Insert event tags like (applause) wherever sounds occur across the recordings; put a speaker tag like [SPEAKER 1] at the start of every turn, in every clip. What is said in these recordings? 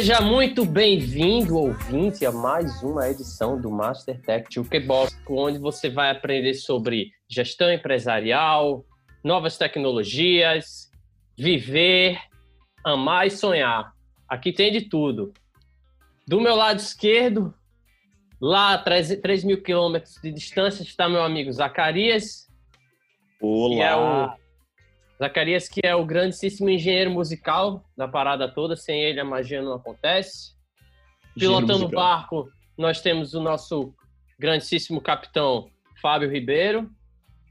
[SPEAKER 1] Seja muito bem-vindo, ouvinte, a mais uma edição do Master Tech Jukebox, onde você vai aprender sobre gestão empresarial, novas tecnologias, viver, amar e sonhar. Aqui tem de tudo. Do meu lado esquerdo, lá a 3, 3 mil quilômetros de distância, está meu amigo Zacarias.
[SPEAKER 2] Olá!
[SPEAKER 1] Zacarias, que é o grandíssimo engenheiro musical da parada toda, sem ele a magia não acontece. Pilotando o barco, nós temos o nosso grandíssimo capitão Fábio Ribeiro.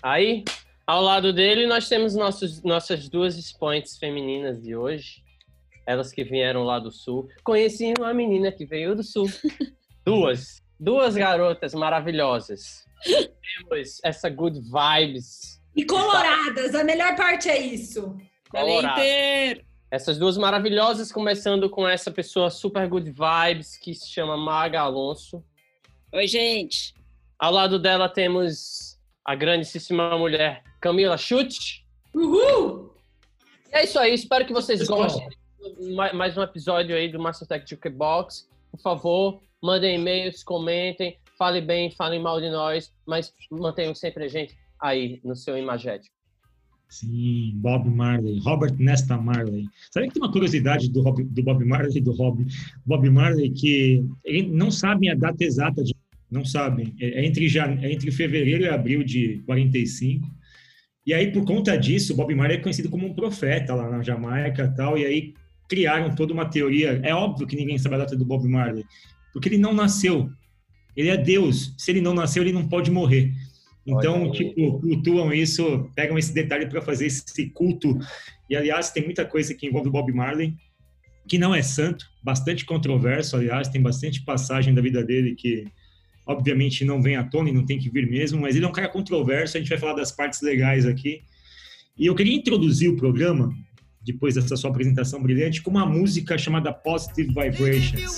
[SPEAKER 1] Aí, ao lado dele, nós temos nossos, nossas duas expoentes femininas de hoje. Elas que vieram lá do sul. Conheci uma menina que veio do sul. (laughs) Duas. Duas garotas maravilhosas. Temos essa good vibes
[SPEAKER 3] e coloradas, a melhor parte é isso.
[SPEAKER 1] Colorado. Essas duas maravilhosas, começando com essa pessoa super good vibes, que se chama Maga Alonso.
[SPEAKER 4] Oi, gente.
[SPEAKER 1] Ao lado dela temos a grandíssima mulher Camila Chute.
[SPEAKER 3] Uhul!
[SPEAKER 1] E é isso aí, espero que vocês gostem mais um episódio aí do Mastertech Jukebox. Por favor, mandem e-mails, comentem, falem bem, falem mal de nós, mas mantenham sempre a gente aí no seu imagético?
[SPEAKER 2] Sim, Bob Marley, Robert Nesta Marley. Sabe que tem uma curiosidade do, Rob, do Bob Marley e do Rob, Bob Marley que ele não sabem a data exata de não sabem, é, é entre é entre fevereiro e abril de 45. E aí por conta disso, Bob Marley é conhecido como um profeta lá na Jamaica, tal, e aí criaram toda uma teoria. É óbvio que ninguém sabe a data do Bob Marley, porque ele não nasceu. Ele é Deus. Se ele não nasceu, ele não pode morrer. Então, Olha, tipo, cultuam isso, pegam esse detalhe para fazer esse culto. E, aliás, tem muita coisa que envolve o Bob Marley, que não é santo, bastante controverso, aliás, tem bastante passagem da vida dele que, obviamente, não vem à tona e não tem que vir mesmo, mas ele é um cara controverso, a gente vai falar das partes legais aqui. E eu queria introduzir o programa, depois dessa sua apresentação brilhante, com uma música chamada Positive Vibrations.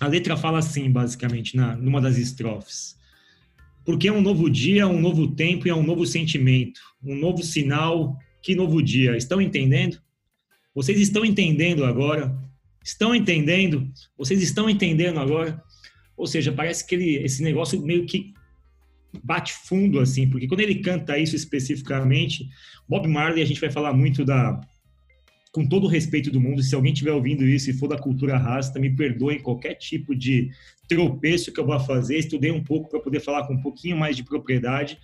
[SPEAKER 2] A letra fala assim, basicamente, na, numa das estrofes. Porque é um novo dia, um novo tempo e é um novo sentimento, um novo sinal. Que novo dia? Estão entendendo? Vocês estão entendendo agora? Estão entendendo? Vocês estão entendendo agora? Ou seja, parece que ele, esse negócio meio que bate fundo, assim, porque quando ele canta isso especificamente, Bob Marley, a gente vai falar muito da. Com todo o respeito do mundo, se alguém estiver ouvindo isso e for da cultura rasta, me perdoem qualquer tipo de tropeço que eu vá fazer. Estudei um pouco para poder falar com um pouquinho mais de propriedade,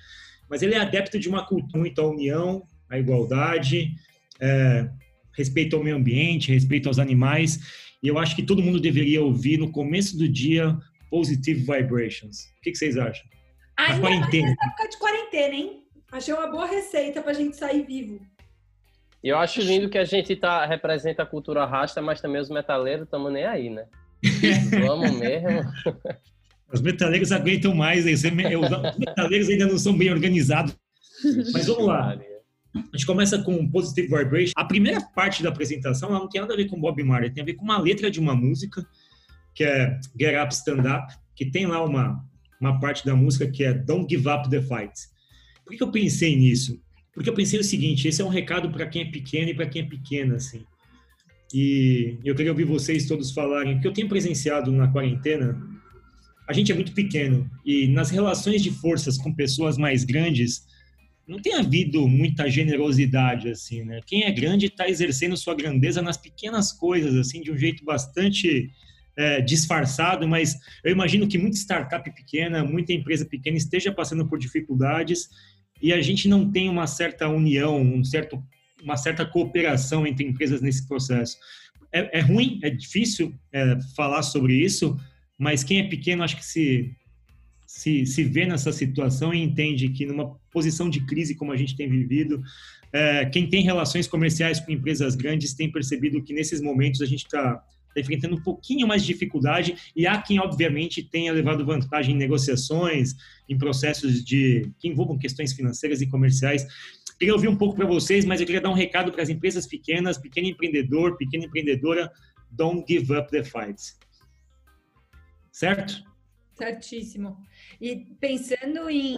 [SPEAKER 2] mas ele é adepto de uma cultura muito à união, à igualdade, é, respeito ao meio ambiente, respeito aos animais. E eu acho que todo mundo deveria ouvir no começo do dia Positive Vibrations. O que, que vocês acham?
[SPEAKER 3] Ainda quarentena. mais época de quarentena, hein? Achei uma boa receita pra gente sair vivo.
[SPEAKER 1] E eu acho lindo que a gente tá, representa a cultura rasta, mas também os metaleiros estamos nem aí, né? (laughs) Vamos mesmo.
[SPEAKER 2] Os metaleiros aguentam mais, os metaleiros ainda não são bem organizados. Mas vamos lá. A gente começa com Positive Vibration. A primeira parte da apresentação não tem nada a ver com Bob Marley, tem a ver com uma letra de uma música, que é Get Up, Stand Up, que tem lá uma, uma parte da música que é Don't Give Up the Fight. Por que eu pensei nisso? Porque eu pensei o seguinte, esse é um recado para quem é pequeno e para quem é pequena, assim. E eu queria ouvir vocês todos falarem, porque eu tenho presenciado na quarentena, a gente é muito pequeno e nas relações de forças com pessoas mais grandes, não tem havido muita generosidade, assim, né? Quem é grande está exercendo sua grandeza nas pequenas coisas, assim, de um jeito bastante é, disfarçado, mas eu imagino que muita startup pequena, muita empresa pequena esteja passando por dificuldades e a gente não tem uma certa união, um certo, uma certa cooperação entre empresas nesse processo. É, é ruim, é difícil é, falar sobre isso, mas quem é pequeno acho que se se, se vê nessa situação e entende que numa posição de crise como a gente tem vivido, é, quem tem relações comerciais com empresas grandes tem percebido que nesses momentos a gente está tá enfrentando um pouquinho mais de dificuldade e há quem, obviamente, tenha levado vantagem em negociações, em processos de que envolvam questões financeiras e comerciais. Queria ouvir um pouco para vocês, mas eu queria dar um recado para as empresas pequenas, pequeno empreendedor, pequena empreendedora, don't give up the fight. Certo?
[SPEAKER 3] Certíssimo. E pensando em,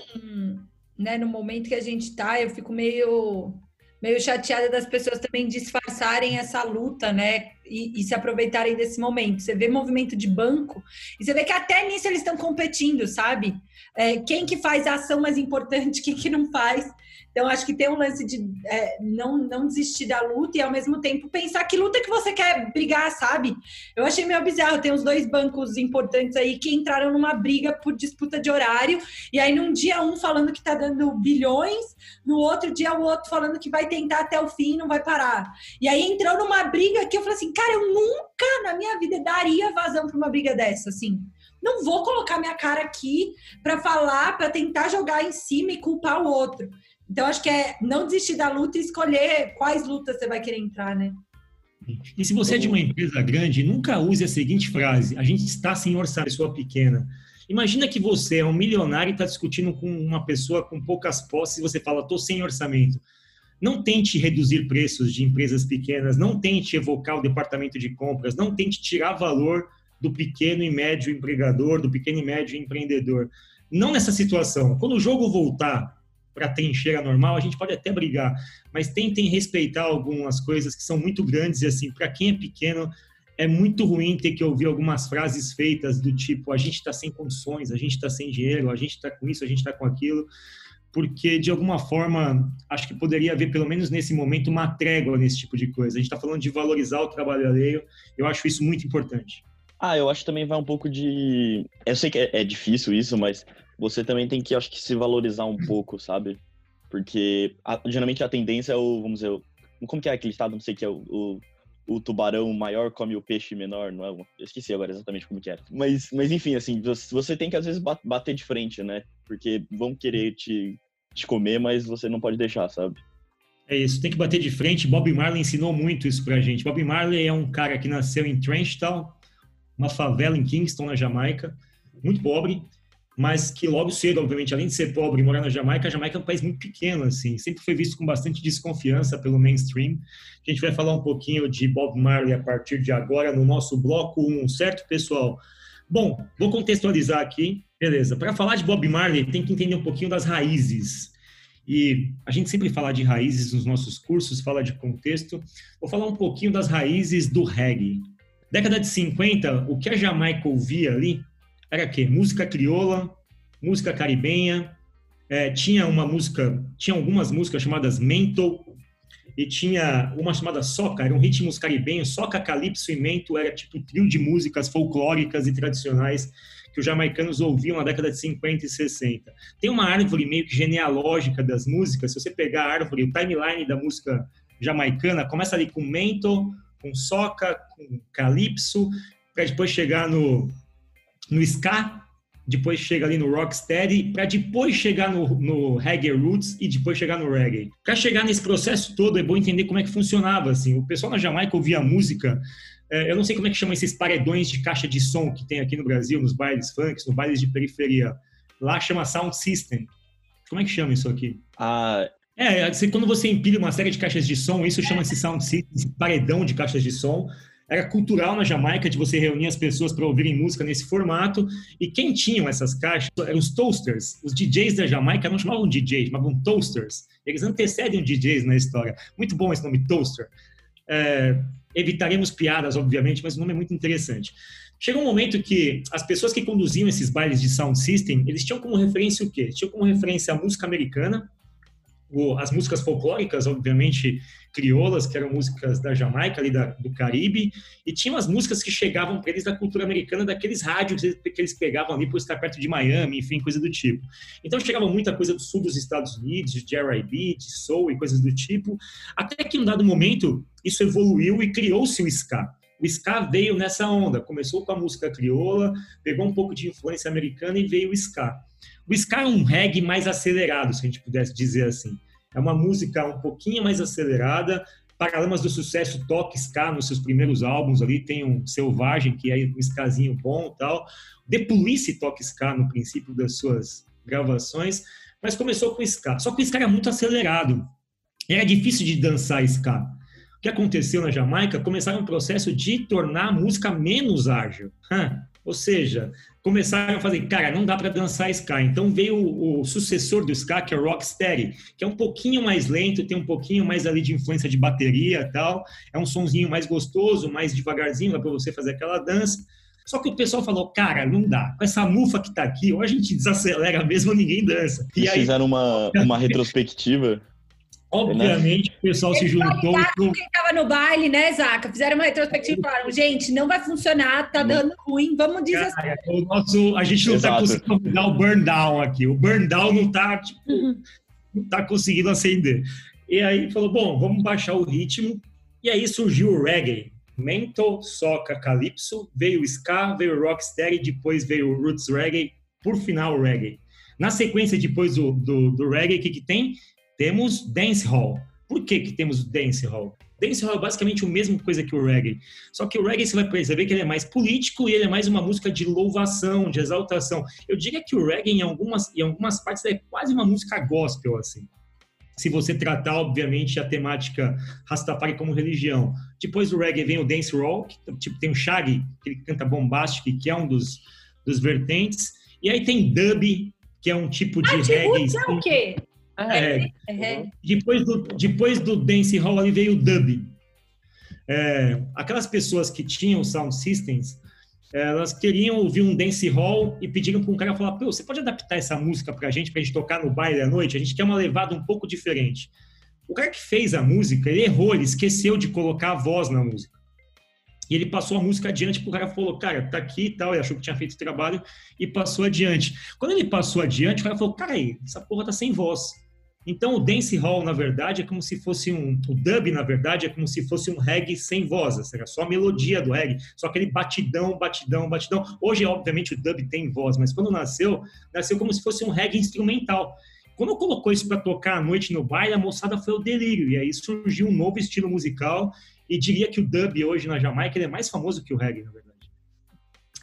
[SPEAKER 3] né, no momento que a gente está, eu fico meio meio chateada das pessoas também disfarçarem essa luta, né? E, e, se aproveitarem desse momento. Você vê movimento de banco e você vê que até nisso eles estão competindo, sabe? É, quem que faz a ação mais importante, (laughs) quem que não faz. Então, acho que tem um lance de é, não, não desistir da luta e, ao mesmo tempo, pensar que luta que você quer brigar, sabe? Eu achei meio bizarro. Tem uns dois bancos importantes aí que entraram numa briga por disputa de horário. E aí, num dia, um falando que tá dando bilhões, no outro dia, o outro falando que vai tentar até o fim não vai parar. E aí, entrou numa briga que eu falei assim, cara, eu nunca na minha vida daria vazão para uma briga dessa, assim não vou colocar minha cara aqui para falar, para tentar jogar em cima e culpar o outro. Então, acho que é não desistir da luta e escolher quais lutas você vai querer entrar, né?
[SPEAKER 2] E se você é de uma empresa grande, nunca use a seguinte frase: a gente está sem orçamento, pessoa pequena. Imagina que você é um milionário e está discutindo com uma pessoa com poucas posses e você fala, estou sem orçamento. Não tente reduzir preços de empresas pequenas, não tente evocar o departamento de compras, não tente tirar valor do pequeno e médio empregador, do pequeno e médio empreendedor. Não nessa situação. Quando o jogo voltar para trincheira normal, a gente pode até brigar, mas tentem respeitar algumas coisas que são muito grandes e assim, para quem é pequeno, é muito ruim ter que ouvir algumas frases feitas do tipo: a gente está sem condições, a gente está sem dinheiro, a gente está com isso, a gente está com aquilo, porque de alguma forma acho que poderia haver, pelo menos nesse momento, uma trégua nesse tipo de coisa. A gente está falando de valorizar o trabalho alheio, eu acho isso muito importante.
[SPEAKER 5] Ah, eu acho que também vai um pouco de. Eu sei que é, é difícil isso, mas você também tem que, acho que, se valorizar um pouco, sabe? Porque a, geralmente a tendência é o, vamos dizer, o, como que é aquele estado, não sei que é o, o, o, tubarão maior come o peixe menor, não é? Eu esqueci agora exatamente como que era. Mas, mas enfim, assim, você tem que às vezes bater de frente, né? Porque vão querer te, te comer, mas você não pode deixar, sabe?
[SPEAKER 2] É isso, tem que bater de frente. Bob Marley ensinou muito isso pra gente. Bob Marley é um cara que nasceu em Trenchtown, uma favela em Kingston, na Jamaica, muito pobre mas que logo cedo, obviamente, além de ser pobre e morar na Jamaica, a Jamaica é um país muito pequeno, assim, sempre foi visto com bastante desconfiança pelo mainstream. A gente vai falar um pouquinho de Bob Marley a partir de agora no nosso bloco 1, certo, pessoal? Bom, vou contextualizar aqui, beleza. Para falar de Bob Marley, tem que entender um pouquinho das raízes. E a gente sempre fala de raízes nos nossos cursos, fala de contexto. Vou falar um pouquinho das raízes do reggae. Década de 50, o que a Jamaica ouvia ali era que música crioula, música caribenha, é, tinha uma música, tinha algumas músicas chamadas mento e tinha uma chamada soca, eram ritmos caribenhos, soca, calypso e mento era tipo trio de músicas folclóricas e tradicionais que os jamaicanos ouviam na década de 50 e 60. Tem uma árvore meio que genealógica das músicas, se você pegar a árvore, o timeline da música jamaicana, começa ali com mento, com soca, com calypso, para depois chegar no no ska, depois chega ali no rocksteady, para depois chegar no, no reggae roots e depois chegar no reggae. Para chegar nesse processo todo, é bom entender como é que funcionava. Assim, o pessoal na Jamaica ouvia música. É, eu não sei como é que chama esses paredões de caixa de som que tem aqui no Brasil, nos bailes funk, nos bailes de periferia. Lá chama sound system. Como é que chama isso aqui?
[SPEAKER 5] Ah,
[SPEAKER 2] é, assim, quando você empilha uma série de caixas de som, isso chama-se sound system, esse paredão de caixas de som era cultural na Jamaica de você reunir as pessoas para ouvirem música nesse formato. E quem tinham essas caixas eram os toasters. Os DJs da Jamaica não chamavam DJs, chamavam toasters. Eles antecedem DJs na história. Muito bom esse nome, toaster. É, evitaremos piadas, obviamente, mas o nome é muito interessante. Chegou um momento que as pessoas que conduziam esses bailes de sound system, eles tinham como referência o quê? Tinham como referência a música americana, as músicas folclóricas, obviamente, crioulas, que eram músicas da Jamaica, ali da, do Caribe, e tinham as músicas que chegavam para eles da cultura americana, daqueles rádios que eles pegavam ali por estar perto de Miami, enfim, coisa do tipo. Então chegava muita coisa do sul dos Estados Unidos, de R&B, de soul e coisas do tipo, até que em um dado momento isso evoluiu e criou-se o ska. O ska veio nessa onda, começou com a música crioula, pegou um pouco de influência americana e veio o ska. O ska é um reggae mais acelerado, se a gente pudesse dizer assim. É uma música um pouquinho mais acelerada, Paralamas do Sucesso toca ska nos seus primeiros álbuns ali, tem um Selvagem, que é um skazinho bom e tal. The Police toca ska no princípio das suas gravações, mas começou com ska. Só que o ska era muito acelerado. Era difícil de dançar ska. O que aconteceu na Jamaica? Começaram um processo de tornar a música menos ágil. Ou seja, começaram a fazer, cara, não dá para dançar ska. Então veio o, o, sucessor do ska, que é o Rocksteady, que é um pouquinho mais lento, tem um pouquinho mais ali de influência de bateria e tal. É um sonzinho mais gostoso, mais devagarzinho, para você fazer aquela dança. Só que o pessoal falou, cara, não dá. Com essa mufa que tá aqui, ou a gente desacelera mesmo, ninguém dança.
[SPEAKER 5] E aí... fizeram uma, uma (laughs) retrospectiva
[SPEAKER 2] Obviamente, o pessoal se juntou.
[SPEAKER 3] Quem estava no baile, né, Zaca? Fizeram uma retrospectiva e falaram: gente, não vai funcionar, tá dando ruim, vamos desacelerar.
[SPEAKER 2] O nosso, a gente não está conseguindo mudar o burn down aqui. O burn down não está tipo, uhum. não tá conseguindo acender. E aí falou: bom, vamos baixar o ritmo. E aí surgiu o reggae. Mental, Soca, Calypso, veio o Ska, veio o Rocksteady, depois veio o Roots Reggae, por final o Reggae. Na sequência, depois do, do, do Reggae, o que, que tem? Temos dancehall. Por que, que temos dancehall? Dancehall é basicamente a mesma coisa que o reggae. Só que o reggae você vai perceber que ele é mais político e ele é mais uma música de louvação, de exaltação. Eu diria que o reggae, em algumas, em algumas partes, é quase uma música gospel, assim. Se você tratar, obviamente, a temática Rastafari como religião. Depois do reggae vem o dance rock, tipo, tem o Shaggy, que ele canta bombástico, que é um dos, dos vertentes. E aí tem dub, que é um tipo de ah, reggae.
[SPEAKER 3] é o quê?
[SPEAKER 2] Ah, é. é. Depois, do, depois do dance hall ali veio o dub. É, aquelas pessoas que tinham sound systems, elas queriam ouvir um dance hall e pediram para um cara falar: Pô, você pode adaptar essa música para a gente, para a gente tocar no baile à noite? A gente quer uma levada um pouco diferente. O cara que fez a música, ele errou, ele esqueceu de colocar a voz na música. E ele passou a música adiante, o cara falou, cara, tá aqui e tal, ele achou que tinha feito o trabalho e passou adiante. Quando ele passou adiante, o cara falou, cara essa porra tá sem voz. Então o dance hall, na verdade, é como se fosse um. O dub, na verdade, é como se fosse um reggae sem voz, seja só a melodia do reggae, só aquele batidão, batidão, batidão. Hoje, obviamente, o dub tem voz, mas quando nasceu, nasceu como se fosse um reggae instrumental. Quando colocou isso para tocar à noite no baile, a moçada foi o delírio, e aí surgiu um novo estilo musical, e diria que o dub hoje na Jamaica é mais famoso que o reggae, na verdade.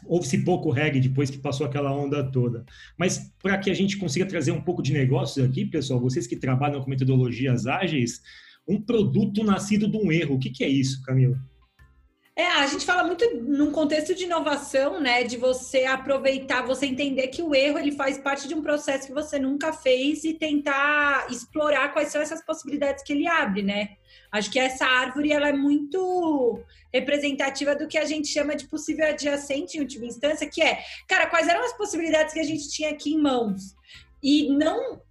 [SPEAKER 2] Houve-se pouco reggae depois que passou aquela onda toda. Mas para que a gente consiga trazer um pouco de negócios aqui, pessoal, vocês que trabalham com metodologias ágeis, um produto nascido de um erro. O que, que é isso, Camila?
[SPEAKER 3] É, a gente fala muito num contexto de inovação, né? De você aproveitar, você entender que o erro ele faz parte de um processo que você nunca fez e tentar explorar quais são essas possibilidades que ele abre, né? Acho que essa árvore ela é muito representativa do que a gente chama de possível adjacente em última instância, que é, cara, quais eram as possibilidades que a gente tinha aqui em mãos? E não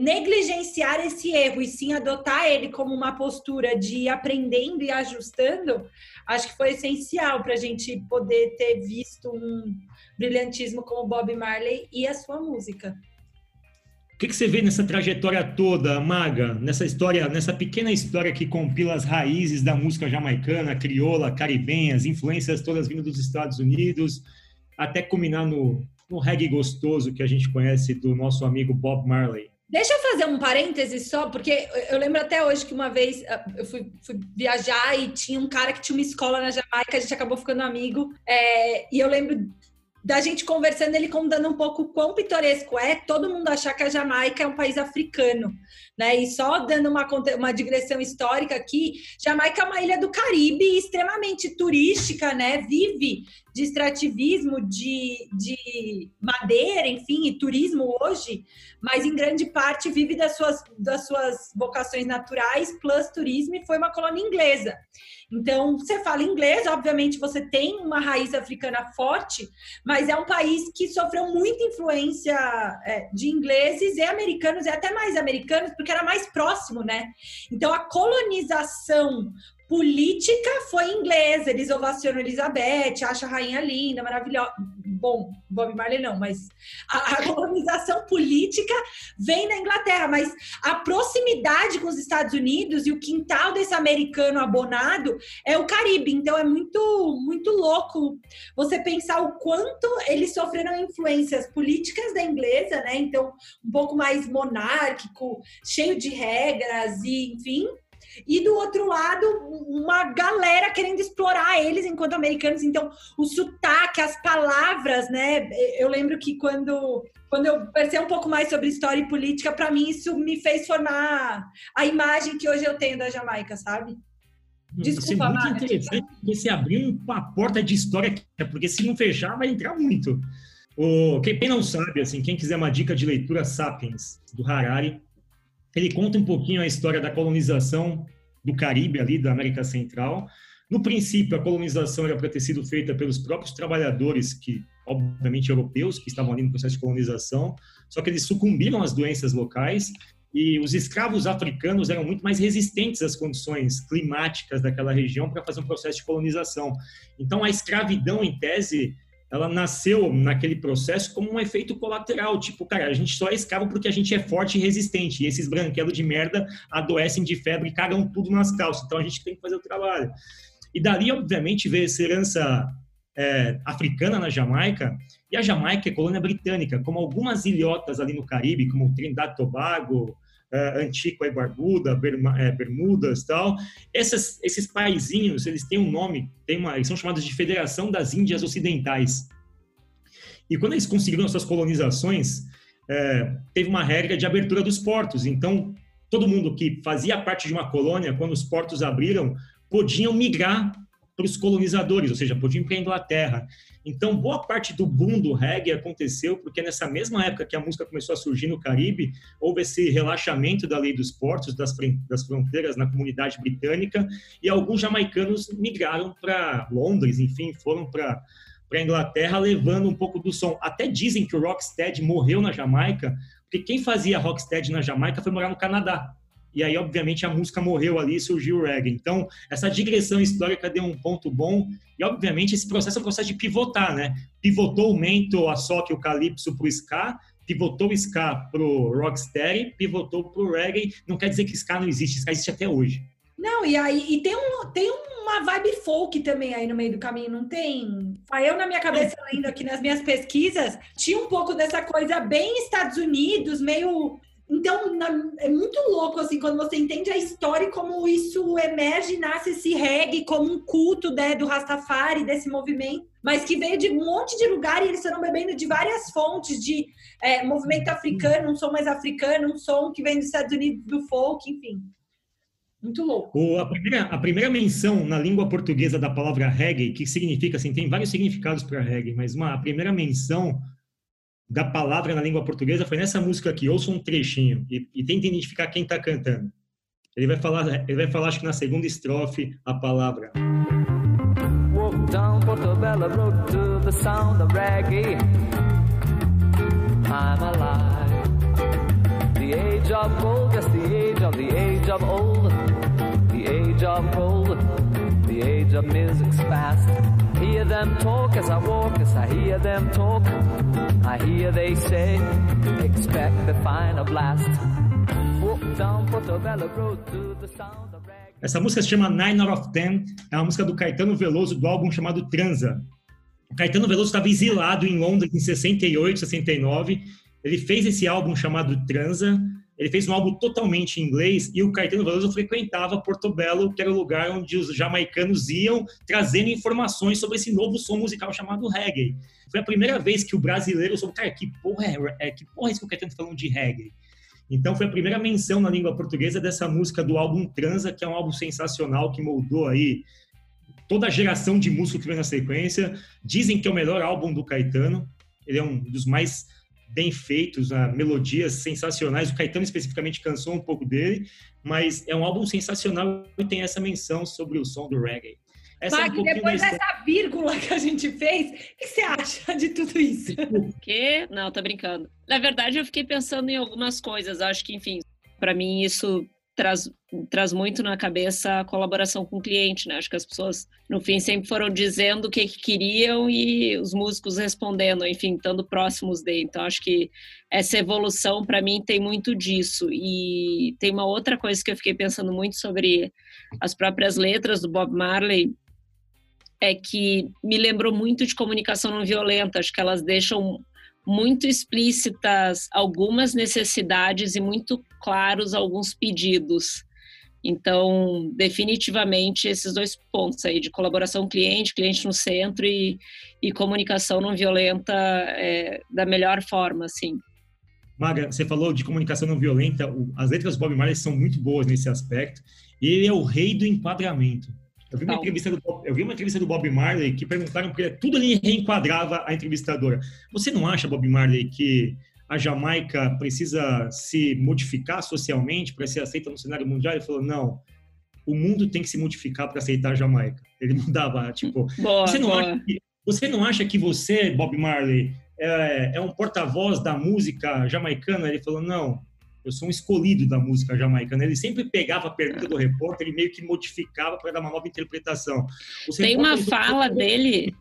[SPEAKER 3] negligenciar esse erro e sim adotar ele como uma postura de aprendendo e ajustando, acho que foi essencial para a gente poder ter visto um brilhantismo como Bob Marley e a sua música
[SPEAKER 2] que, que você vê nessa trajetória toda, Maga, nessa história, nessa pequena história que compila as raízes da música jamaicana, crioula, caribenha, as influências todas vindo dos Estados Unidos, até culminar no, no reggae gostoso que a gente conhece do nosso amigo Bob Marley?
[SPEAKER 3] Deixa eu fazer um parêntese só, porque eu lembro até hoje que uma vez ah, eu fui, fui, viajar e tinha um cara que tinha uma escola na Jamaica, a gente acabou ficando amigo. É, e eu lembro da gente conversando, ele contando um pouco quão pitoresco é todo mundo achar que a Jamaica é um país africano, né? E só dando uma, uma digressão histórica aqui, Jamaica é uma ilha do Caribe extremamente turística, né? Vive de extrativismo, de, de madeira, enfim, e turismo hoje, mas em grande parte vive das suas, das suas vocações naturais, plus turismo, e foi uma colônia inglesa. Então, você fala inglês, obviamente você tem uma raiz africana forte, mas é um país que sofreu muita influência é, de ingleses e americanos, e até mais americanos, porque era mais próximo, né? Então, a colonização política foi inglesa, eles ovacionam Elizabeth, acham a rainha linda, maravilhosa, bom, Bob Marley não, mas a, a, (laughs) colonização política vem da Inglaterra, mas a proximidade com os Estados Unidos e o quintal desse americano abonado é o Caribe. Então é muito, muito louco você pensar o quanto eles sofreram influências políticas da inglesa, né? Então, um pouco mais monárquico, cheio de regras e, enfim, e do outro lado, uma galera querendo explorar eles enquanto americanos. Então, o sotaque, as palavras, né? Eu lembro que quando, quando eu pensei um pouco mais sobre história e política, para mim isso me fez formar a imagem que hoje eu tenho da Jamaica, sabe?
[SPEAKER 2] Desculpa, Isso é muito interessante porque você abriu uma porta de história, porque se não fechar, vai entrar muito. O, quem não sabe, assim, quem quiser uma dica de leitura, Sapiens, do Harari, ele conta um pouquinho a história da colonização do Caribe, ali, da América Central. No princípio, a colonização era para ter sido feita pelos próprios trabalhadores, que, obviamente, europeus, que estavam ali no processo de colonização, só que eles sucumbiram às doenças locais e os escravos africanos eram muito mais resistentes às condições climáticas daquela região para fazer um processo de colonização. Então, a escravidão, em tese, ela nasceu naquele processo como um efeito colateral, tipo, cara, a gente só é escravo porque a gente é forte e resistente, e esses branquelos de merda adoecem de febre e cagam tudo nas calças, então a gente tem que fazer o trabalho. E dali, obviamente, veio essa herança é, africana na Jamaica, e a Jamaica é colônia britânica, como algumas ilhotas ali no Caribe, como Trinidad e Tobago, uh, Antigua e Barbuda, é, Bermudas tal. Essas, esses paizinhos, eles têm um nome, uma, eles são chamados de Federação das Índias Ocidentais. E quando eles conseguiram suas colonizações, é, teve uma regra de abertura dos portos. Então, todo mundo que fazia parte de uma colônia, quando os portos abriram, podiam migrar para os colonizadores, ou seja, podiam ir para a Inglaterra. Então, boa parte do boom do reggae aconteceu porque nessa mesma época que a música começou a surgir no Caribe, houve esse relaxamento da lei dos portos, das, das fronteiras na comunidade britânica, e alguns jamaicanos migraram para Londres, enfim, foram para para Inglaterra, levando um pouco do som. Até dizem que o Rocksteady morreu na Jamaica, porque quem fazia Rocksteady na Jamaica foi morar no Canadá e aí, obviamente, a música morreu ali e surgiu o reggae. Então, essa digressão histórica deu um ponto bom, e obviamente esse processo é um processo de pivotar, né? Pivotou o mento, a soca e o calypso para o ska, pivotou o ska para o rocksteady, pivotou para o reggae. Não quer dizer que ska não existe, ska existe até hoje.
[SPEAKER 3] Não, e aí e tem, um, tem uma vibe folk também aí no meio do caminho, não tem? Eu, na minha cabeça, lendo aqui nas minhas pesquisas, tinha um pouco dessa coisa bem Estados Unidos, meio então, é muito louco, assim, quando você entende a história e como isso emerge nasce esse reggae como um culto né, do Rastafari, desse movimento, mas que veio de um monte de lugar e eles foram bebendo de várias fontes, de é, movimento africano, um som mais africano, um som que vem dos Estados Unidos, do folk, enfim. Muito louco.
[SPEAKER 2] O, a, primeira, a primeira menção na língua portuguesa da palavra reggae, que significa, assim, tem vários significados para reggae, mas uma, a primeira menção da palavra na língua portuguesa foi nessa música aqui. Ouça um trechinho e, e tente identificar quem está cantando. Ele vai falar, ele vai falar, acho que na segunda estrofe, a palavra. Walk down the age of music's past. Hear them talk as I walk, as I hear them talk. I hear they say, expect the final blast. Walk down Portobello Road to the sound Essa música se chama Nine Out of Ten, é uma música do Caetano Veloso do álbum chamado Transa. O Caetano Veloso estava exilado em Londres em 68, 69. Ele fez esse álbum chamado Transa ele fez um álbum totalmente em inglês e o Caetano Veloso frequentava Portobello, que era o lugar onde os jamaicanos iam trazendo informações sobre esse novo som musical chamado reggae. Foi a primeira vez que o brasileiro soube, cara, que porra é, é que porra é isso que o Caetano tá falando de reggae? Então foi a primeira menção na língua portuguesa dessa música do álbum Transa, que é um álbum sensacional que moldou aí toda a geração de música que veio na sequência. Dizem que é o melhor álbum do Caetano. Ele é um dos mais bem feitos, uh, melodias sensacionais. O Caetano especificamente cansou um pouco dele, mas é um álbum sensacional e tem essa menção sobre o som do reggae.
[SPEAKER 3] Essa Mag, é um depois dessa vírgula que a gente fez, o que você acha de tudo isso? (laughs)
[SPEAKER 4] Que? Não, tô brincando. Na verdade, eu fiquei pensando em algumas coisas. Acho que, enfim, para mim isso traz, traz muito na cabeça a colaboração com o cliente, né? Acho que as pessoas, no fim, sempre foram dizendo o que, que queriam e os músicos respondendo, enfim, estando próximos dele. Então, acho que essa evolução, para mim, tem muito disso. E tem uma outra coisa que eu fiquei pensando muito sobre as próprias letras do Bob Marley, é que me lembrou muito de comunicação não violenta. Acho que elas deixam muito explícitas algumas necessidades e muito claros alguns pedidos. Então, definitivamente, esses dois pontos aí, de colaboração cliente, cliente no centro e, e comunicação não violenta é, da melhor forma, assim.
[SPEAKER 2] Maga, você falou de comunicação não violenta, as letras do Bob Marley são muito boas nesse aspecto, ele é o rei do enquadramento. Eu vi, uma entrevista do, eu vi uma entrevista do Bob Marley que perguntaram ele, tudo ali reenquadrava a entrevistadora. Você não acha, Bob Marley, que a Jamaica precisa se modificar socialmente para ser aceita no cenário mundial? Ele falou, não, o mundo tem que se modificar para aceitar a Jamaica. Ele (laughs) mudava, tipo, (laughs) boa, você, não boa. Acha que, você não acha que você, Bob Marley, é, é um porta-voz da música jamaicana? Ele falou, não, eu sou um escolhido da música jamaicana. Ele sempre pegava a pergunta do repórter e meio que modificava para dar uma nova interpretação.
[SPEAKER 4] tem uma fala dele,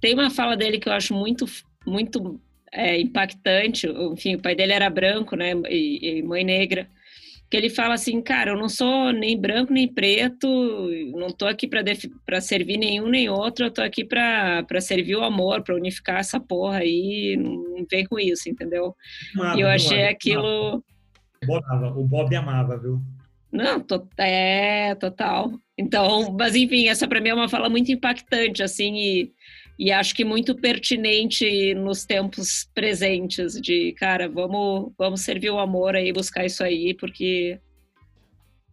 [SPEAKER 4] tem uma fala dele que eu acho muito, muito é, impactante. Enfim, o pai dele era branco, né, e, e mãe negra que ele fala assim, cara, eu não sou nem branco nem preto, não tô aqui para servir nenhum nem outro, eu tô aqui para servir o amor, para unificar essa porra aí, não vem com isso, entendeu? Amava, e eu achei aquilo.
[SPEAKER 2] Amava. O Bob amava, viu?
[SPEAKER 4] Não, to... é, total. Então, mas enfim, essa para mim é uma fala muito impactante, assim, e e acho que muito pertinente nos tempos presentes de, cara, vamos, vamos servir o amor aí, buscar isso aí, porque...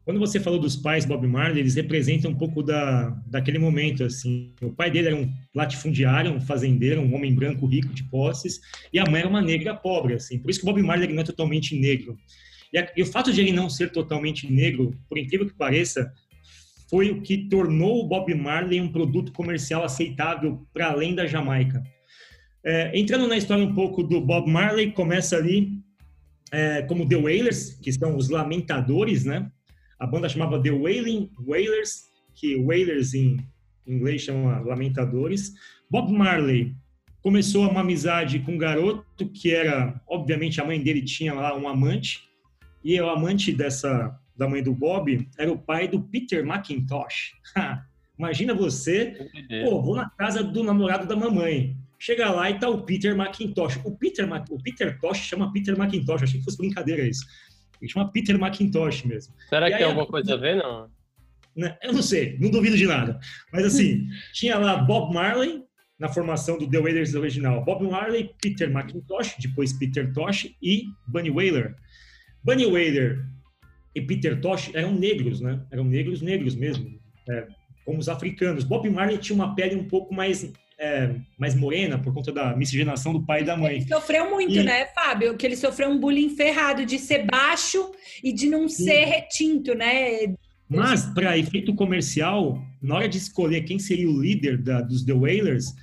[SPEAKER 2] Quando você falou dos pais Bob Marley, eles representam um pouco da, daquele momento, assim. O pai dele era um latifundiário, um fazendeiro, um homem branco rico de posses, e a mãe era uma negra pobre, assim. Por isso que Bob Marley não é totalmente negro. E, a, e o fato de ele não ser totalmente negro, por incrível que pareça, foi o que tornou o Bob Marley um produto comercial aceitável para além da Jamaica. É, entrando na história um pouco do Bob Marley, começa ali é, como The Wailers, que são os lamentadores, né? A banda chamava The Wailing Wailers, que Wailers em inglês chama lamentadores. Bob Marley começou uma amizade com um garoto que era, obviamente, a mãe dele tinha lá um amante, e o amante dessa da mãe do Bob era o pai do Peter McIntosh. Imagina você, pô, vou na casa do namorado da mamãe. Chega lá e tá o Peter McIntosh. O Peter, o Peter Tosh chama Peter McIntosh. Achei que fosse brincadeira isso. Ele chama Peter McIntosh mesmo.
[SPEAKER 1] Será e que tem alguma coisa a ver, não?
[SPEAKER 2] Né, eu não sei, não duvido de nada. Mas assim, (laughs) tinha lá Bob Marley, na formação do The Wailers original. Bob Marley, Peter McIntosh, depois Peter Tosh e Bunny Wailer. Bunny Wailer e Peter Tosh eram negros, né? Eram negros, negros mesmo, é, como os africanos. Bob Marley tinha uma pele um pouco mais é, mais morena por conta da miscigenação do pai e da mãe.
[SPEAKER 3] Ele sofreu muito, e... né, Fábio? Que ele sofreu um bullying ferrado de ser baixo e de não Sim. ser retinto, né?
[SPEAKER 2] Mas, para efeito comercial, na hora de escolher quem seria o líder da, dos The Wailers,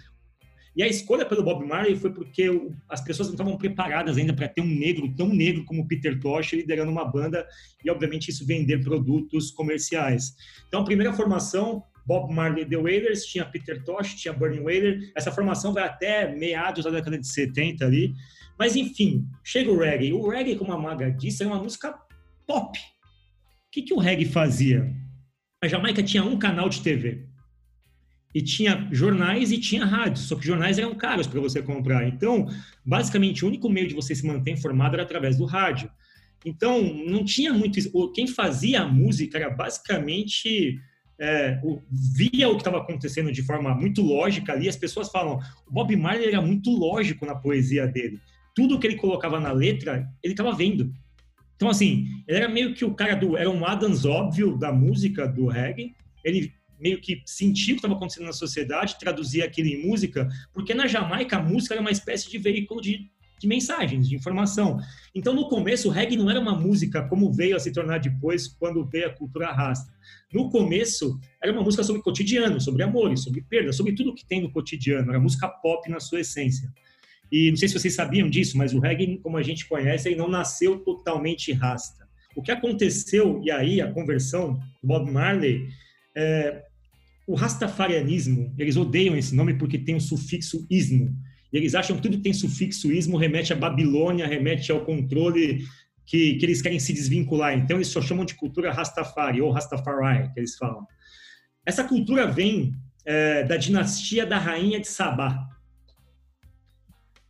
[SPEAKER 2] e a escolha pelo Bob Marley foi porque as pessoas não estavam preparadas ainda para ter um negro tão negro como Peter Tosh liderando uma banda e, obviamente, isso vender produtos comerciais. Então, a primeira formação, Bob Marley The Wailers, tinha Peter Tosh, tinha Bernie Wailer. Essa formação vai até meados da década de 70 ali. Mas, enfim, chega o reggae. O reggae, como a Maga disse, é uma música pop. O que, que o reggae fazia? A Jamaica tinha um canal de TV e tinha jornais e tinha rádios, só que jornais eram caros para você comprar. Então, basicamente, o único meio de você se manter informado era através do rádio. Então, não tinha muito. Quem fazia a música era basicamente. É, via o que estava acontecendo de forma muito lógica ali. As pessoas falam: o Bob Marley era muito lógico na poesia dele. Tudo que ele colocava na letra, ele estava vendo. Então, assim, ele era meio que o cara do. Era um Adams óbvio da música do reggae. Ele meio que sentir o que estava acontecendo na sociedade, traduzir aquilo em música, porque na Jamaica a música era uma espécie de veículo de, de mensagens, de informação. Então, no começo, o reggae não era uma música como veio a se tornar depois, quando veio a cultura rasta. No começo, era uma música sobre cotidiano, sobre amores, sobre perda, sobre tudo que tem no cotidiano. Era música pop na sua essência. E não sei se vocês sabiam disso, mas o reggae, como a gente conhece, ele não nasceu totalmente rasta. O que aconteceu, e aí a conversão do Bob Marley, é, o rastafarianismo, eles odeiam esse nome porque tem o sufixo ismo. E eles acham que tudo que tem sufixo ismo remete à Babilônia, remete ao controle que, que eles querem se desvincular. Então, eles só chamam de cultura Rastafari, ou Rastafari, que eles falam. Essa cultura vem é, da dinastia da rainha de Sabá.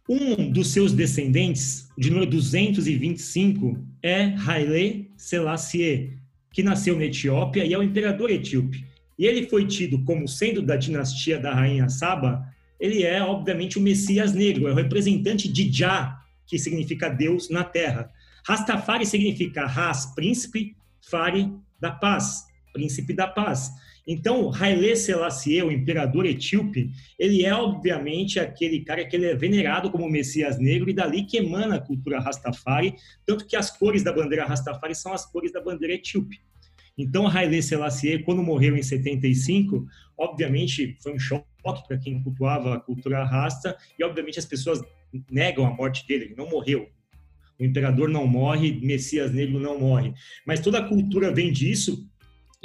[SPEAKER 2] Um dos seus descendentes, de número 225, é Haile Selassie, que nasceu na Etiópia e é o imperador etíope. E ele foi tido como sendo da dinastia da rainha Saba, ele é, obviamente, o Messias negro, é o representante de Jah, que significa Deus na terra. Rastafari significa Ras, príncipe, Fari, da paz, príncipe da paz. Então, Haile Selassie, o imperador etíope, ele é obviamente aquele cara que ele é venerado como Messias negro e dali que emana a cultura Rastafari, tanto que as cores da bandeira Rastafari são as cores da bandeira etíope. Então, Haile Selassie, quando morreu em 75, obviamente foi um choque para quem cultuava a cultura rasta e obviamente as pessoas negam a morte dele, ele não morreu, o imperador não morre, Messias negro não morre. Mas toda a cultura vem disso.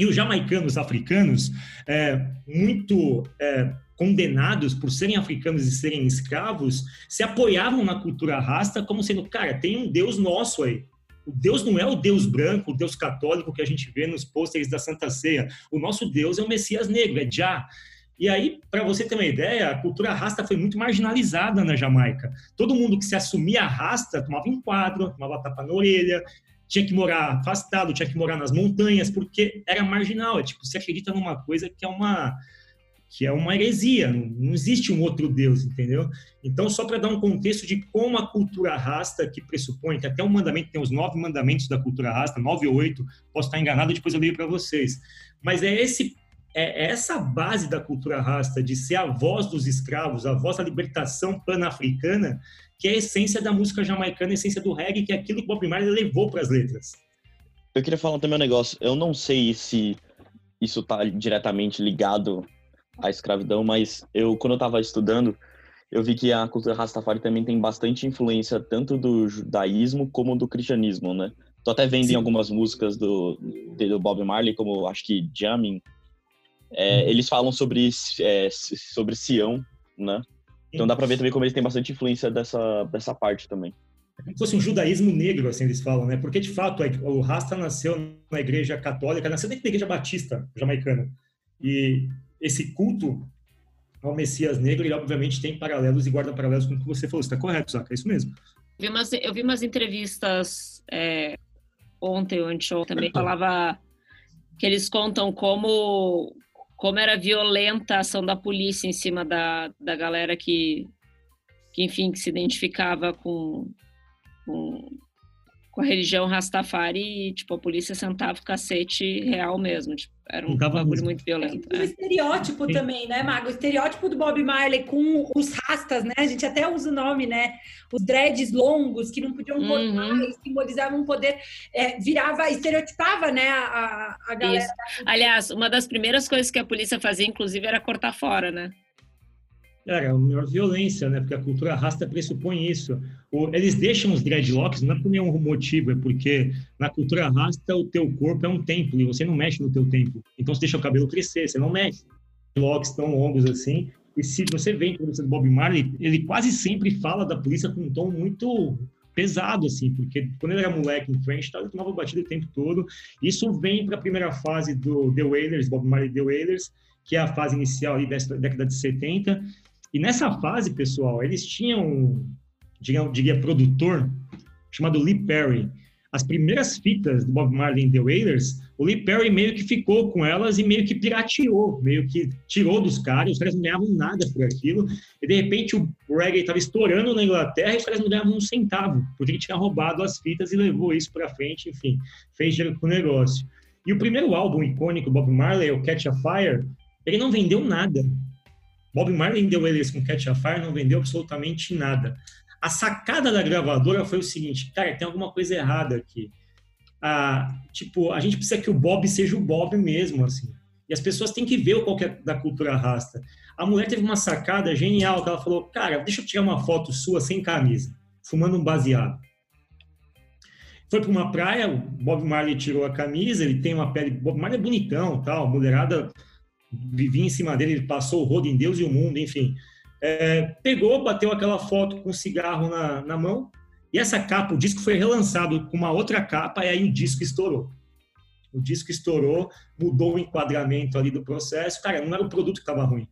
[SPEAKER 2] E os jamaicanos africanos, é, muito é, condenados por serem africanos e serem escravos, se apoiavam na cultura rasta como sendo, cara, tem um Deus nosso aí. O Deus não é o Deus branco, o Deus católico que a gente vê nos pôsteres da Santa Ceia. O nosso Deus é o Messias negro, é Jah. E aí, para você ter uma ideia, a cultura rasta foi muito marginalizada na Jamaica. Todo mundo que se assumia rasta tomava enquadro, tomava tapa na orelha, tinha que morar afastado, tinha que morar nas montanhas, porque era marginal. É tipo, você acredita numa coisa que é uma que é uma heresia, não, não existe um outro Deus, entendeu? Então, só para dar um contexto de como a cultura rasta, que pressupõe que até o mandamento tem os nove mandamentos da cultura rasta, nove ou oito, posso estar enganado, depois eu leio para vocês. Mas é esse é essa base da cultura rasta de ser a voz dos escravos, a voz da libertação pan-africana, que é a essência da música jamaicana, a essência do reggae, que é aquilo que Bob Marley levou para as letras.
[SPEAKER 5] Eu queria falar também um negócio. Eu não sei se isso está diretamente ligado à escravidão, mas eu, quando eu estava estudando, eu vi que a cultura Rastafari também tem bastante influência tanto do judaísmo como do cristianismo, né? Tô até vendo em algumas músicas do, do Bob Marley, como acho que Jamming, é, eles falam sobre, é, sobre Sião, né? Então dá para ver também como eles têm bastante influência dessa, dessa parte também.
[SPEAKER 2] É como se fosse um judaísmo negro, assim eles falam, né? Porque de fato o Rasta nasceu na igreja católica, nasceu dentro da igreja batista jamaicana. E esse culto ao Messias negro, ele obviamente tem paralelos e guarda paralelos com o que você falou. Está correto, Saca? É isso mesmo.
[SPEAKER 4] Eu vi umas, eu vi umas entrevistas é, ontem ou anteontem também, falava que eles contam como como era violenta a ação da polícia em cima da, da galera que, que, enfim, que se identificava com, com, com a religião Rastafari e, tipo, a polícia sentava o cacete real mesmo, tipo, era um bagulho muito violento.
[SPEAKER 3] É. O estereótipo Sim. também, né, Mago? O estereótipo do Bob Marley com os rastas, né? A gente até usa o nome, né? Os dreads longos que não podiam cortar, uhum. simbolizavam um poder, é, virava, estereotipava, né, a, a galera. Isso.
[SPEAKER 4] Aliás, uma das primeiras coisas que a polícia fazia, inclusive, era cortar fora, né?
[SPEAKER 2] É a maior violência, né? Porque a cultura rasta pressupõe isso. Eles deixam os dreadlocks não é por nenhum motivo, é porque na cultura rasta o teu corpo é um templo e você não mexe no teu templo. Então você deixa o cabelo crescer, você não mexe. Locks tão longos assim. E se você vê em entrevista do Bob Marley, ele quase sempre fala da polícia com um tom muito pesado, assim, porque quando ele era moleque em French, ele tomava batida o tempo todo. Isso vem para a primeira fase do The Wailers, Bob Marley The Wailers, que é a fase inicial ali da década de 70, e nessa fase, pessoal, eles tinham, diria, diria produtor, chamado Lee Perry. As primeiras fitas do Bob Marley e The Wailers, o Lee Perry meio que ficou com elas e meio que pirateou, meio que tirou dos caras, os caras não ganhavam nada por aquilo, e de repente o reggae estava estourando na Inglaterra e os caras não ganhavam um centavo, porque ele tinha roubado as fitas e levou isso para frente, enfim, fez dinheiro com o negócio. E o primeiro álbum icônico do Bob Marley, o Catch a Fire, ele não vendeu nada. Bob Marley deu eles com Catch a Fire, não vendeu absolutamente nada. A sacada da gravadora foi o seguinte, cara, tem alguma coisa errada aqui. Ah, tipo, a gente precisa que o Bob seja o Bob mesmo, assim. E as pessoas têm que ver o qual é da cultura rasta. A mulher teve uma sacada genial, que ela falou, cara, deixa eu tirar uma foto sua sem camisa, fumando um baseado. foi para uma praia, o Bob Marley tirou a camisa, ele tem uma pele, Bob Marley é bonitão, tal, mulherada vivia em cima dele, ele passou o rodo em Deus e o mundo, enfim. É, pegou, bateu aquela foto com um cigarro na, na mão, e essa capa, o disco foi relançado com uma outra capa, e aí o disco estourou. O disco estourou, mudou o enquadramento ali do processo. Cara, não era o produto que estava ruim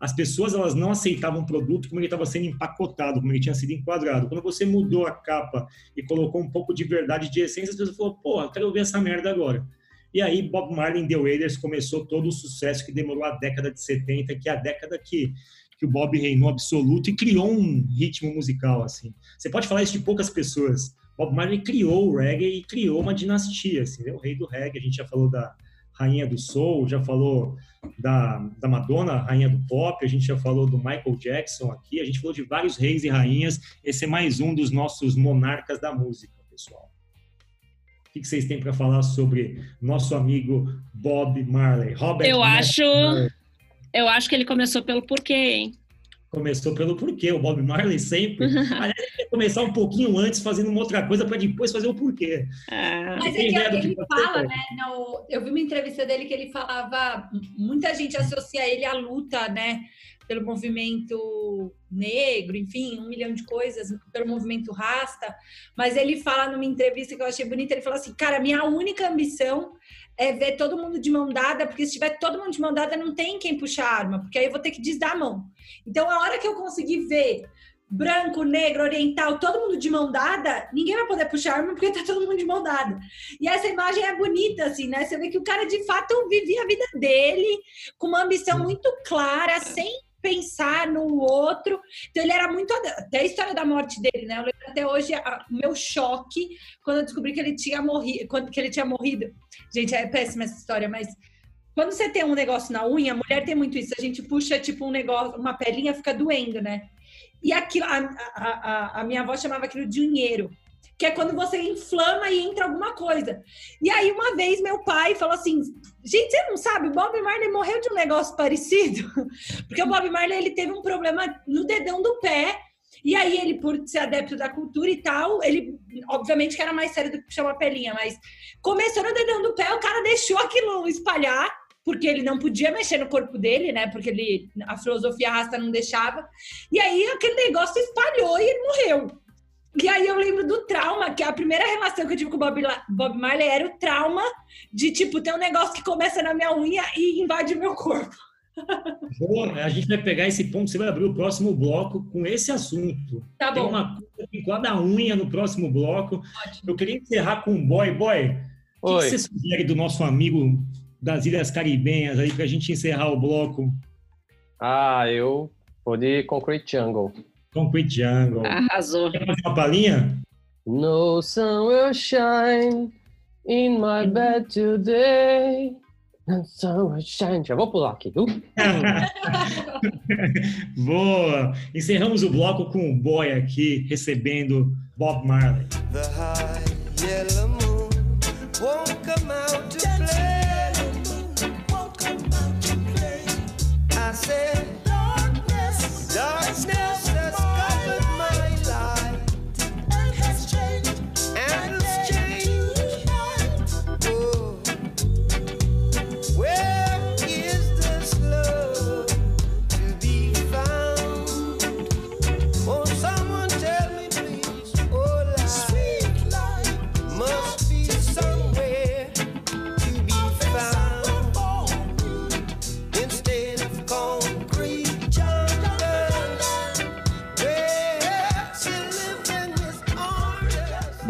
[SPEAKER 2] as pessoas elas não aceitavam o produto como ele estava sendo empacotado, como ele tinha sido enquadrado. Quando você mudou a capa e colocou um pouco de verdade, de essência, as pessoas falaram, porra, quero ver essa merda agora. E aí Bob Marley The Wailers começou todo o sucesso que demorou a década de 70, que é a década que, que o Bob reinou absoluto e criou um ritmo musical, assim. Você pode falar isso de poucas pessoas. Bob Marley criou o reggae e criou uma dinastia, assim, né? o rei do reggae, a gente já falou da rainha do soul, já falou da, da Madonna, rainha do pop, a gente já falou do Michael Jackson aqui, a gente falou de vários reis e rainhas. Esse é mais um dos nossos monarcas da música, pessoal. O que vocês têm para falar sobre nosso amigo Bob Marley?
[SPEAKER 4] Robert eu acho, Marley. eu acho que ele começou pelo porquê, hein?
[SPEAKER 2] começou pelo porquê. O Bob Marley sempre. (laughs) Aliás, ele começar um pouquinho antes, fazendo uma outra coisa, para depois fazer o porquê.
[SPEAKER 3] Ah. Mas é que, ele fala, né? No, eu vi uma entrevista dele que ele falava. Muita gente associa ele à luta, né? Pelo movimento negro, enfim, um milhão de coisas, pelo movimento rasta. Mas ele fala numa entrevista que eu achei bonita: ele fala assim, cara, minha única ambição é ver todo mundo de mão dada, porque se tiver todo mundo de mão dada, não tem quem puxar a arma, porque aí eu vou ter que desdar a mão. Então, a hora que eu conseguir ver branco, negro, oriental, todo mundo de mão dada, ninguém vai poder puxar arma porque tá todo mundo de mão dada. E essa imagem é bonita, assim, né? Você vê que o cara de fato vivia a vida dele com uma ambição muito clara, sem pensar no outro. Então ele era muito até a história da morte dele, né? Eu lembro até hoje o meu choque quando eu descobri que ele tinha morrido, quando que ele tinha morrido. Gente, é péssima essa história, mas quando você tem um negócio na unha, a mulher tem muito isso. A gente puxa tipo um negócio, uma pelinha fica doendo, né? E aquilo, a, a, a, minha avó chamava aquilo de unheiro que é quando você inflama e entra alguma coisa. E aí, uma vez, meu pai falou assim: gente, você não sabe, o Bob Marley morreu de um negócio parecido? (laughs) Porque o Bob Marley ele teve um problema no dedão do pé. E aí, ele, por ser adepto da cultura e tal, ele, obviamente, que era mais sério do que uma pelinha, mas começou no dedão do pé, o cara deixou aquilo espalhar, porque ele não podia mexer no corpo dele, né? Porque ele, a filosofia rasta não deixava. E aí, aquele negócio espalhou e ele morreu. E aí eu lembro do trauma, que a primeira relação que eu tive com o Bob, Bob Marley era o trauma de, tipo, ter um negócio que começa na minha unha e invade o meu corpo.
[SPEAKER 2] Boa, a gente vai pegar esse ponto, você vai abrir o próximo bloco com esse assunto.
[SPEAKER 3] Tá
[SPEAKER 2] Tem
[SPEAKER 3] bom.
[SPEAKER 2] uma coisa com a unha no próximo bloco. Ótimo. Eu queria encerrar com o Boy. Boy, o que, que você sugere do nosso amigo das Ilhas Caribenhas aí para a gente encerrar o bloco?
[SPEAKER 1] Ah, eu vou de Concrete Jungle.
[SPEAKER 2] Concrete Jungle.
[SPEAKER 4] Arrasou.
[SPEAKER 2] Quer fazer uma palhinha?
[SPEAKER 1] No sun will shine in my bed today. No sun will shine. Já vou pular aqui. Uh. (laughs)
[SPEAKER 2] Boa! Encerramos o bloco com o boy aqui recebendo Bob Marley. The high yellow moon won't come out to play. Won't come out to play. I said,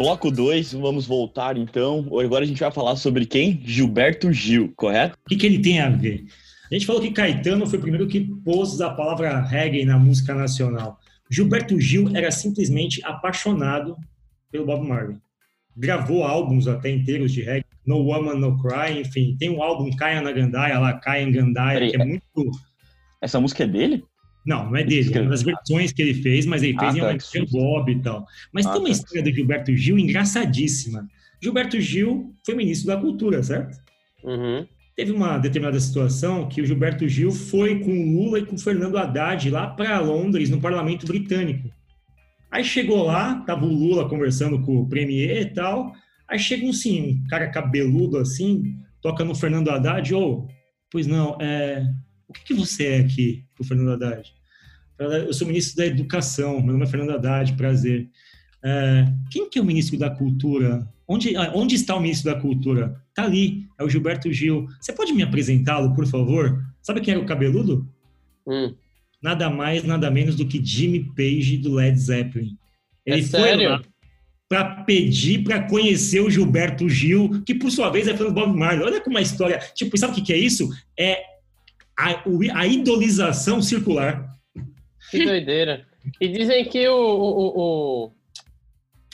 [SPEAKER 5] Bloco 2, vamos voltar então. Agora a gente vai falar sobre quem? Gilberto Gil, correto?
[SPEAKER 2] O que, que ele tem a ver? A gente falou que Caetano foi o primeiro que pôs a palavra reggae na música nacional. Gilberto Gil era simplesmente apaixonado pelo Bob Marley. Gravou álbuns até inteiros de reggae, No Woman, No Cry, enfim. Tem um álbum Caia na Gandaia, lá, Caia em Gandaia, que é muito...
[SPEAKER 5] Essa música é dele?
[SPEAKER 2] Não, não é dele, é uma das versões que ele fez, mas ele fez ah, em homenagem tá, Bob e tal. Mas ah, tem uma tá. história do Gilberto Gil engraçadíssima. Gilberto Gil foi ministro da Cultura, certo?
[SPEAKER 1] Uhum.
[SPEAKER 2] Teve uma determinada situação que o Gilberto Gil foi com o Lula e com o Fernando Haddad lá para Londres, no parlamento britânico. Aí chegou lá, tava o Lula conversando com o premier e tal. Aí chega um sim, um cara cabeludo assim, toca no Fernando Haddad, ou, oh, pois não, é, o que, que você é aqui pro Fernando Haddad? Eu sou ministro da Educação, meu nome é Fernando Haddad, prazer. É, quem que é o ministro da Cultura? Onde, onde está o ministro da Cultura? Tá ali, é o Gilberto Gil. Você pode me apresentá-lo, por favor? Sabe quem era o cabeludo?
[SPEAKER 1] Hum.
[SPEAKER 2] Nada mais, nada menos do que Jimmy Page do Led Zeppelin.
[SPEAKER 1] Ele é foi sério? lá
[SPEAKER 2] para pedir para conhecer o Gilberto Gil, que por sua vez é fã do Bob Marley. Olha como a história. Tipo, sabe o que, que é isso? É a, a idolização circular.
[SPEAKER 1] Que doideira. E dizem que o, o, o,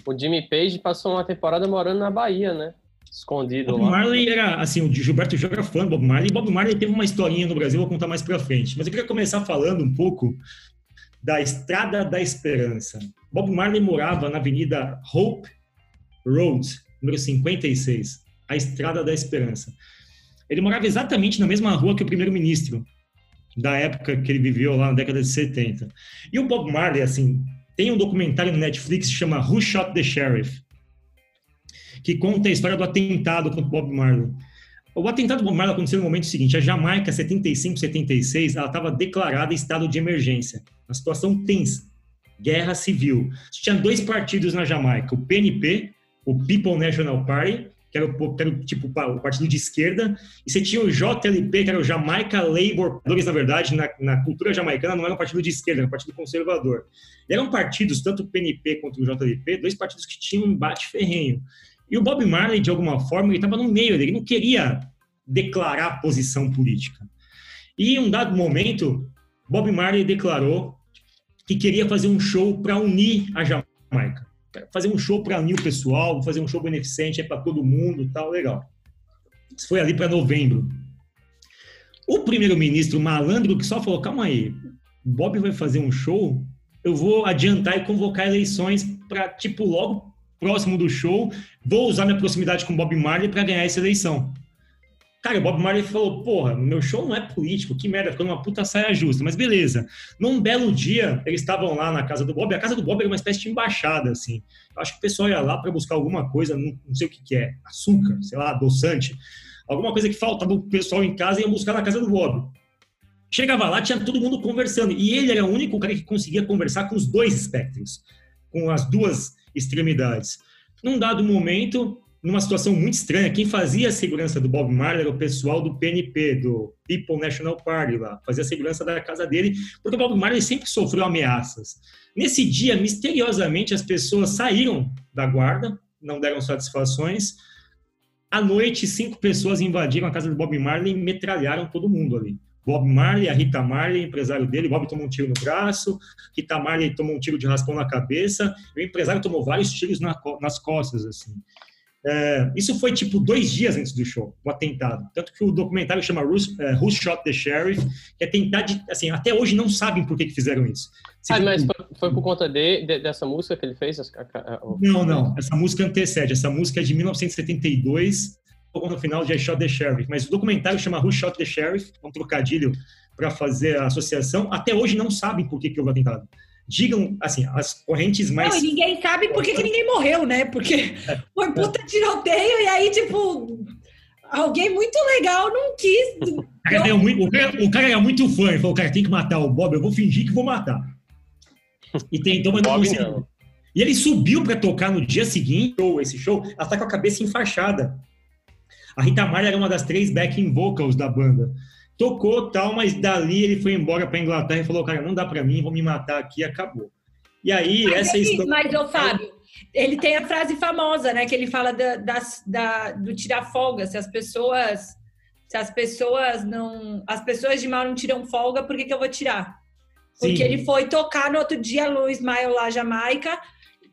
[SPEAKER 1] o Jimmy Page passou uma temporada morando na Bahia, né? Escondido
[SPEAKER 2] Bob
[SPEAKER 1] lá.
[SPEAKER 2] Marley era, assim, o Gilberto Gil era fã do Bob Marley. Bob Marley teve uma historinha no Brasil, vou contar mais pra frente. Mas eu queria começar falando um pouco da Estrada da Esperança. Bob Marley morava na Avenida Hope Road, número 56, a Estrada da Esperança. Ele morava exatamente na mesma rua que o primeiro-ministro da época que ele viveu lá na década de 70. E o Bob Marley, assim, tem um documentário no Netflix que chama Who Shot the Sheriff, que conta a história do atentado contra o Bob Marley. O atentado do Bob Marley aconteceu no momento seguinte: a Jamaica, 75, 76, ela estava declarada estado de emergência, uma situação tensa guerra civil. Tinha dois partidos na Jamaica, o PNP, o People National Party, que era o, que era tipo o partido de esquerda, e você tinha o JLP, que era o Jamaica Labour, na verdade, na, na cultura jamaicana não era um partido de esquerda, era um partido conservador. E eram partidos, tanto o PNP quanto o JLP, dois partidos que tinham um embate ferrenho. E o Bob Marley, de alguma forma, ele estava no meio, ele não queria declarar posição política. E em um dado momento, Bob Marley declarou que queria fazer um show para unir a Jamaica. Fazer um show para o pessoal, fazer um show beneficente para todo mundo, tal, legal. Isso foi ali para novembro. O primeiro-ministro malandro que só falou: calma aí, Bob vai fazer um show, eu vou adiantar e convocar eleições para, tipo, logo próximo do show, vou usar minha proximidade com Bob Marley para ganhar essa eleição. Cara, o Bob Marley falou, porra, meu show não é político, que merda, ficou numa puta saia justa, mas beleza. Num belo dia, eles estavam lá na casa do Bob, a casa do Bob era uma espécie de embaixada, assim. Eu acho que o pessoal ia lá para buscar alguma coisa, não, não, sei o que que é, açúcar, sei lá, adoçante, alguma coisa que faltava o pessoal em casa e ia buscar na casa do Bob. Chegava lá, tinha todo mundo conversando, e ele era o único cara que conseguia conversar com os dois espectros, com as duas extremidades. Num dado momento, numa situação muito estranha. Quem fazia a segurança do Bob Marley era o pessoal do PNP, do People National Party lá, fazia a segurança da casa dele, porque o Bob Marley sempre sofreu ameaças. Nesse dia, misteriosamente, as pessoas saíram da guarda, não deram satisfações. À noite, cinco pessoas invadiram a casa do Bob Marley e metralharam todo mundo ali. Bob Marley, a Rita Marley, empresário dele, Bob tomou um tiro no braço, Rita Marley tomou um tiro de raspão na cabeça, o empresário tomou vários tiros na, nas costas, assim. É, isso foi tipo dois dias antes do show, o atentado. Tanto que o documentário chama é, Who, Shot the Sheriff, que é tentar de, assim, até hoje não sabem por que, que fizeram isso.
[SPEAKER 1] ah, mas foi, foi, por conta de, de, dessa música que ele fez?
[SPEAKER 2] Não, não. Essa música antecede. Essa música é de 1972, no final de I Shot the Sheriff. Mas o documentário chama Who Shot the Sheriff, um trocadilho para fazer a associação. Até hoje não sabem por que, que houve atentado digam, assim, as correntes mais.
[SPEAKER 3] Não, e ninguém sabe por que, que ninguém morreu, né? Porque é. foi puta tiroteio e aí, tipo, alguém muito legal não quis. (laughs)
[SPEAKER 2] O cara, muito, o cara, o cara era muito fã, ele falou, cara, tem que matar o Bob, eu vou fingir que vou matar. E tentou, mas não conseguiu. E ele subiu para tocar no dia seguinte, ou esse show, ela tá com a cabeça enfaixada. A Rita Marley era uma das três backing vocals da banda tocou tal, mas dali ele foi embora para Inglaterra e falou, cara, não dá para mim, vou me matar aqui, acabou. E aí
[SPEAKER 3] mas
[SPEAKER 2] essa
[SPEAKER 3] ele, história... Mas ô Fábio, ele tem a frase famosa, né, que ele fala da, da, da, do tirar folga, se as pessoas se as pessoas não, as pessoas de mal não tiram folga, por que, que eu vou tirar? Porque Sim. ele foi tocar no outro dia no Ismael lá Jamaica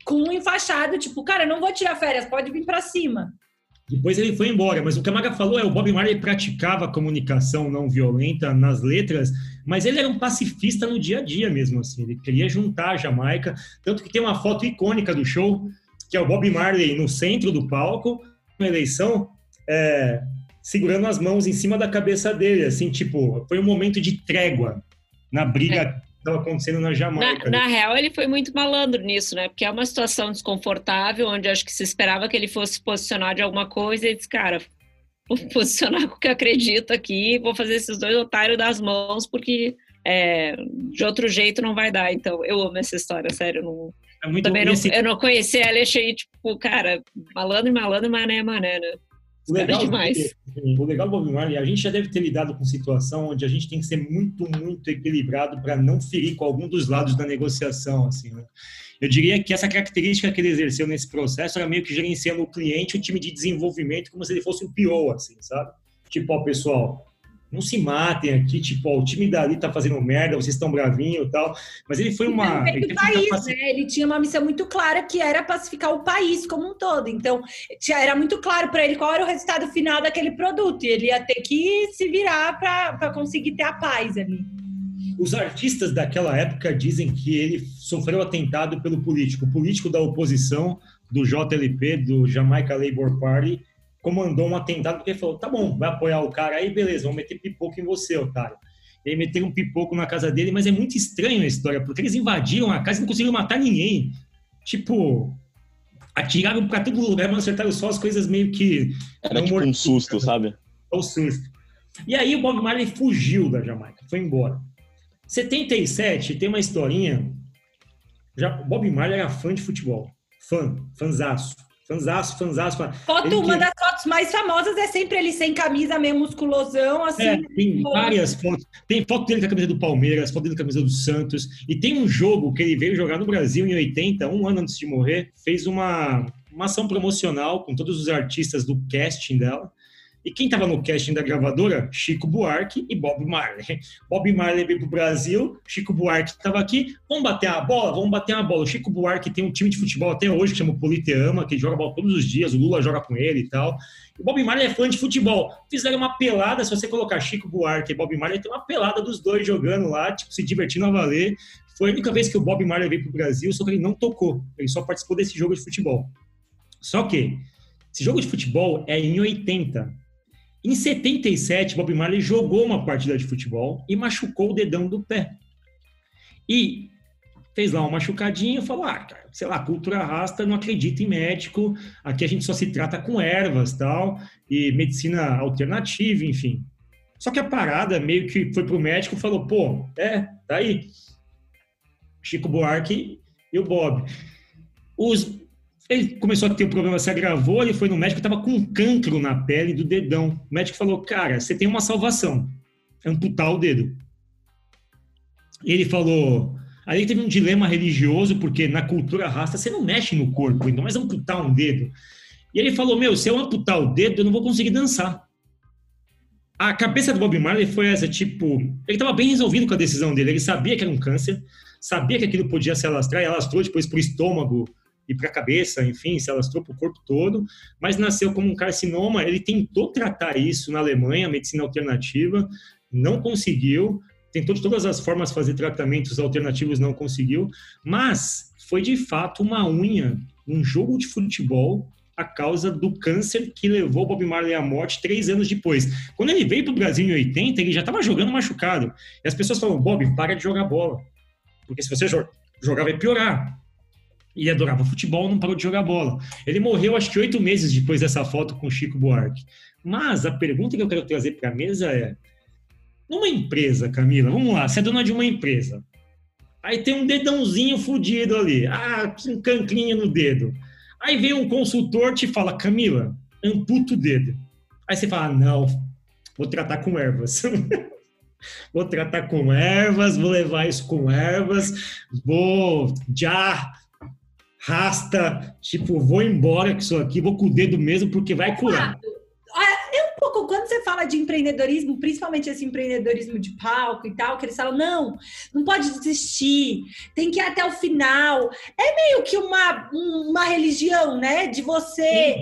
[SPEAKER 3] com um enfaixado, tipo, cara, não vou tirar férias, pode vir para cima.
[SPEAKER 2] Depois ele foi embora, mas o que a Maga falou é o Bob Marley praticava comunicação não violenta nas letras, mas ele era um pacifista no dia a dia mesmo, assim. Ele queria juntar a Jamaica, tanto que tem uma foto icônica do show, que é o Bob Marley no centro do palco, na eleição, é, segurando as mãos em cima da cabeça dele, assim, tipo, foi um momento de trégua na briga estava acontecendo na Jamaica.
[SPEAKER 4] Na, na, real, ele foi muito malandro nisso, né? Porque é uma situação desconfortável, onde acho que se esperava que ele fosse posicionar de alguma coisa e disse, cara, vou posicionar (laughs) com o que acredito aqui, vou fazer esses dois otários das mãos, porque é, de outro jeito não vai dar. Então, eu amo essa história, sério. Não, é também não, esse... eu não conheci ela e achei, tipo, cara, malandro, malandro, mané, mané, né?
[SPEAKER 2] O legal, demais. o legal do Bob Marley, a gente já deve ter lidado com situação onde a gente tem que ser muito, muito equilibrado para não ferir com algum dos lados da negociação, assim, né? Eu diria que essa característica que ele exerceu nesse processo era meio que gerenciando o cliente, o time de desenvolvimento, como se ele fosse um PO, assim, sabe? Tipo, ó, pessoal, não se matem aqui, tipo, ó, o time dali tá fazendo merda, vocês estão bravinhos e tal. Mas ele foi uma.
[SPEAKER 3] Ele,
[SPEAKER 2] ele,
[SPEAKER 3] país, né? ele tinha uma missão muito clara que era pacificar o país como um todo. Então, era muito claro para ele qual era o resultado final daquele produto. E ele ia ter que se virar para conseguir ter a paz ali.
[SPEAKER 2] Os artistas daquela época dizem que ele sofreu atentado pelo político. O político da oposição, do JLP, do Jamaica Labour Party, comandou um atentado porque falou: tá bom, vai apoiar o cara aí, beleza, vamos meter pipoco em você, otário. E aí meteram um pipoco na casa dele, mas é muito estranho a história, porque eles invadiram a casa e não conseguiram matar ninguém. Tipo, atiraram para todo lugar, mas acertaram só as coisas meio que.
[SPEAKER 5] Era tipo um susto, sabe?
[SPEAKER 2] O susto. E aí o Bob Marley fugiu da Jamaica, foi embora. 77 tem uma historinha. Já, Bob Marley era fã de futebol. Fã, fanzaço. Fanzaço, fanzaço.
[SPEAKER 3] Foto, ele uma que... das fotos mais famosas é sempre ele sem camisa, meio musculosão, assim. É,
[SPEAKER 2] tem várias fotos. Tem foto dele com a camisa do Palmeiras, foto dele com a camisa do Santos. E tem um jogo que ele veio jogar no Brasil em 80, um ano antes de morrer, fez uma, uma ação promocional com todos os artistas do casting dela. E quem estava no casting da gravadora? Chico Buarque e Bob Marley. Bob Marley veio para o Brasil, Chico Buarque estava aqui. Vamos bater a bola? Vamos bater a bola. O Chico Buarque tem um time de futebol até hoje que chama Politeama, que joga bola todos os dias. O Lula joga com ele e tal. O Bob Marley é fã de futebol. Fizeram uma pelada, se você colocar Chico Buarque e Bob Marley, tem uma pelada dos dois jogando lá, tipo, se divertindo a valer. Foi a única vez que o Bob Marley veio para o Brasil, só que ele não tocou. Ele só participou desse jogo de futebol. Só que esse jogo de futebol é em 80. Em 77, Bob Marley jogou uma partida de futebol e machucou o dedão do pé. E fez lá uma machucadinha e falou: ah, cara, sei lá, cultura rasta, não acredita em médico, aqui a gente só se trata com ervas tal, e medicina alternativa, enfim. Só que a parada meio que foi pro médico e falou: pô, é, tá aí. Chico Buarque e o Bob. Os ele começou a ter um problema, se agravou, ele foi no médico, estava com um cancro na pele do dedão. O médico falou, cara, você tem uma salvação, amputar o dedo. Ele falou, aí ele teve um dilema religioso, porque na cultura rasta você não mexe no corpo, ainda mais amputar um dedo. E ele falou, meu, se eu amputar o dedo, eu não vou conseguir dançar. A cabeça do Bob Marley foi essa, tipo, ele estava bem resolvido com a decisão dele, ele sabia que era um câncer, sabia que aquilo podia se alastrar, e alastrou depois para o estômago, e para a cabeça, enfim, se alastrou para o corpo todo, mas nasceu como um carcinoma. Ele tentou tratar isso na Alemanha, medicina alternativa, não conseguiu. Tentou de todas as formas fazer tratamentos alternativos, não conseguiu. Mas foi de fato uma unha, um jogo de futebol a causa do câncer que levou Bob Marley à morte três anos depois. Quando ele veio para o Brasil em 80, ele já estava jogando machucado. E as pessoas falavam, Bob, para de jogar bola. Porque se você jogar, vai piorar e adorava futebol, não parou de jogar bola. Ele morreu, acho que oito meses depois dessa foto com Chico Buarque. Mas a pergunta que eu quero trazer para a mesa é: numa empresa, Camila, vamos lá, você é dona de uma empresa. Aí tem um dedãozinho fudido ali, ah, um cancrinho no dedo. Aí vem um consultor te fala, Camila, amputa o dedo. Aí você fala, não, vou tratar com ervas. (laughs) vou tratar com ervas, vou levar isso com ervas, vou já rasta, tipo, vou embora com isso aqui, vou com o dedo mesmo, porque vai curar
[SPEAKER 3] pouco, quando você fala de empreendedorismo, principalmente esse empreendedorismo de palco e tal, que eles falam, não, não pode desistir, tem que ir até o final. É meio que uma, uma religião, né? De você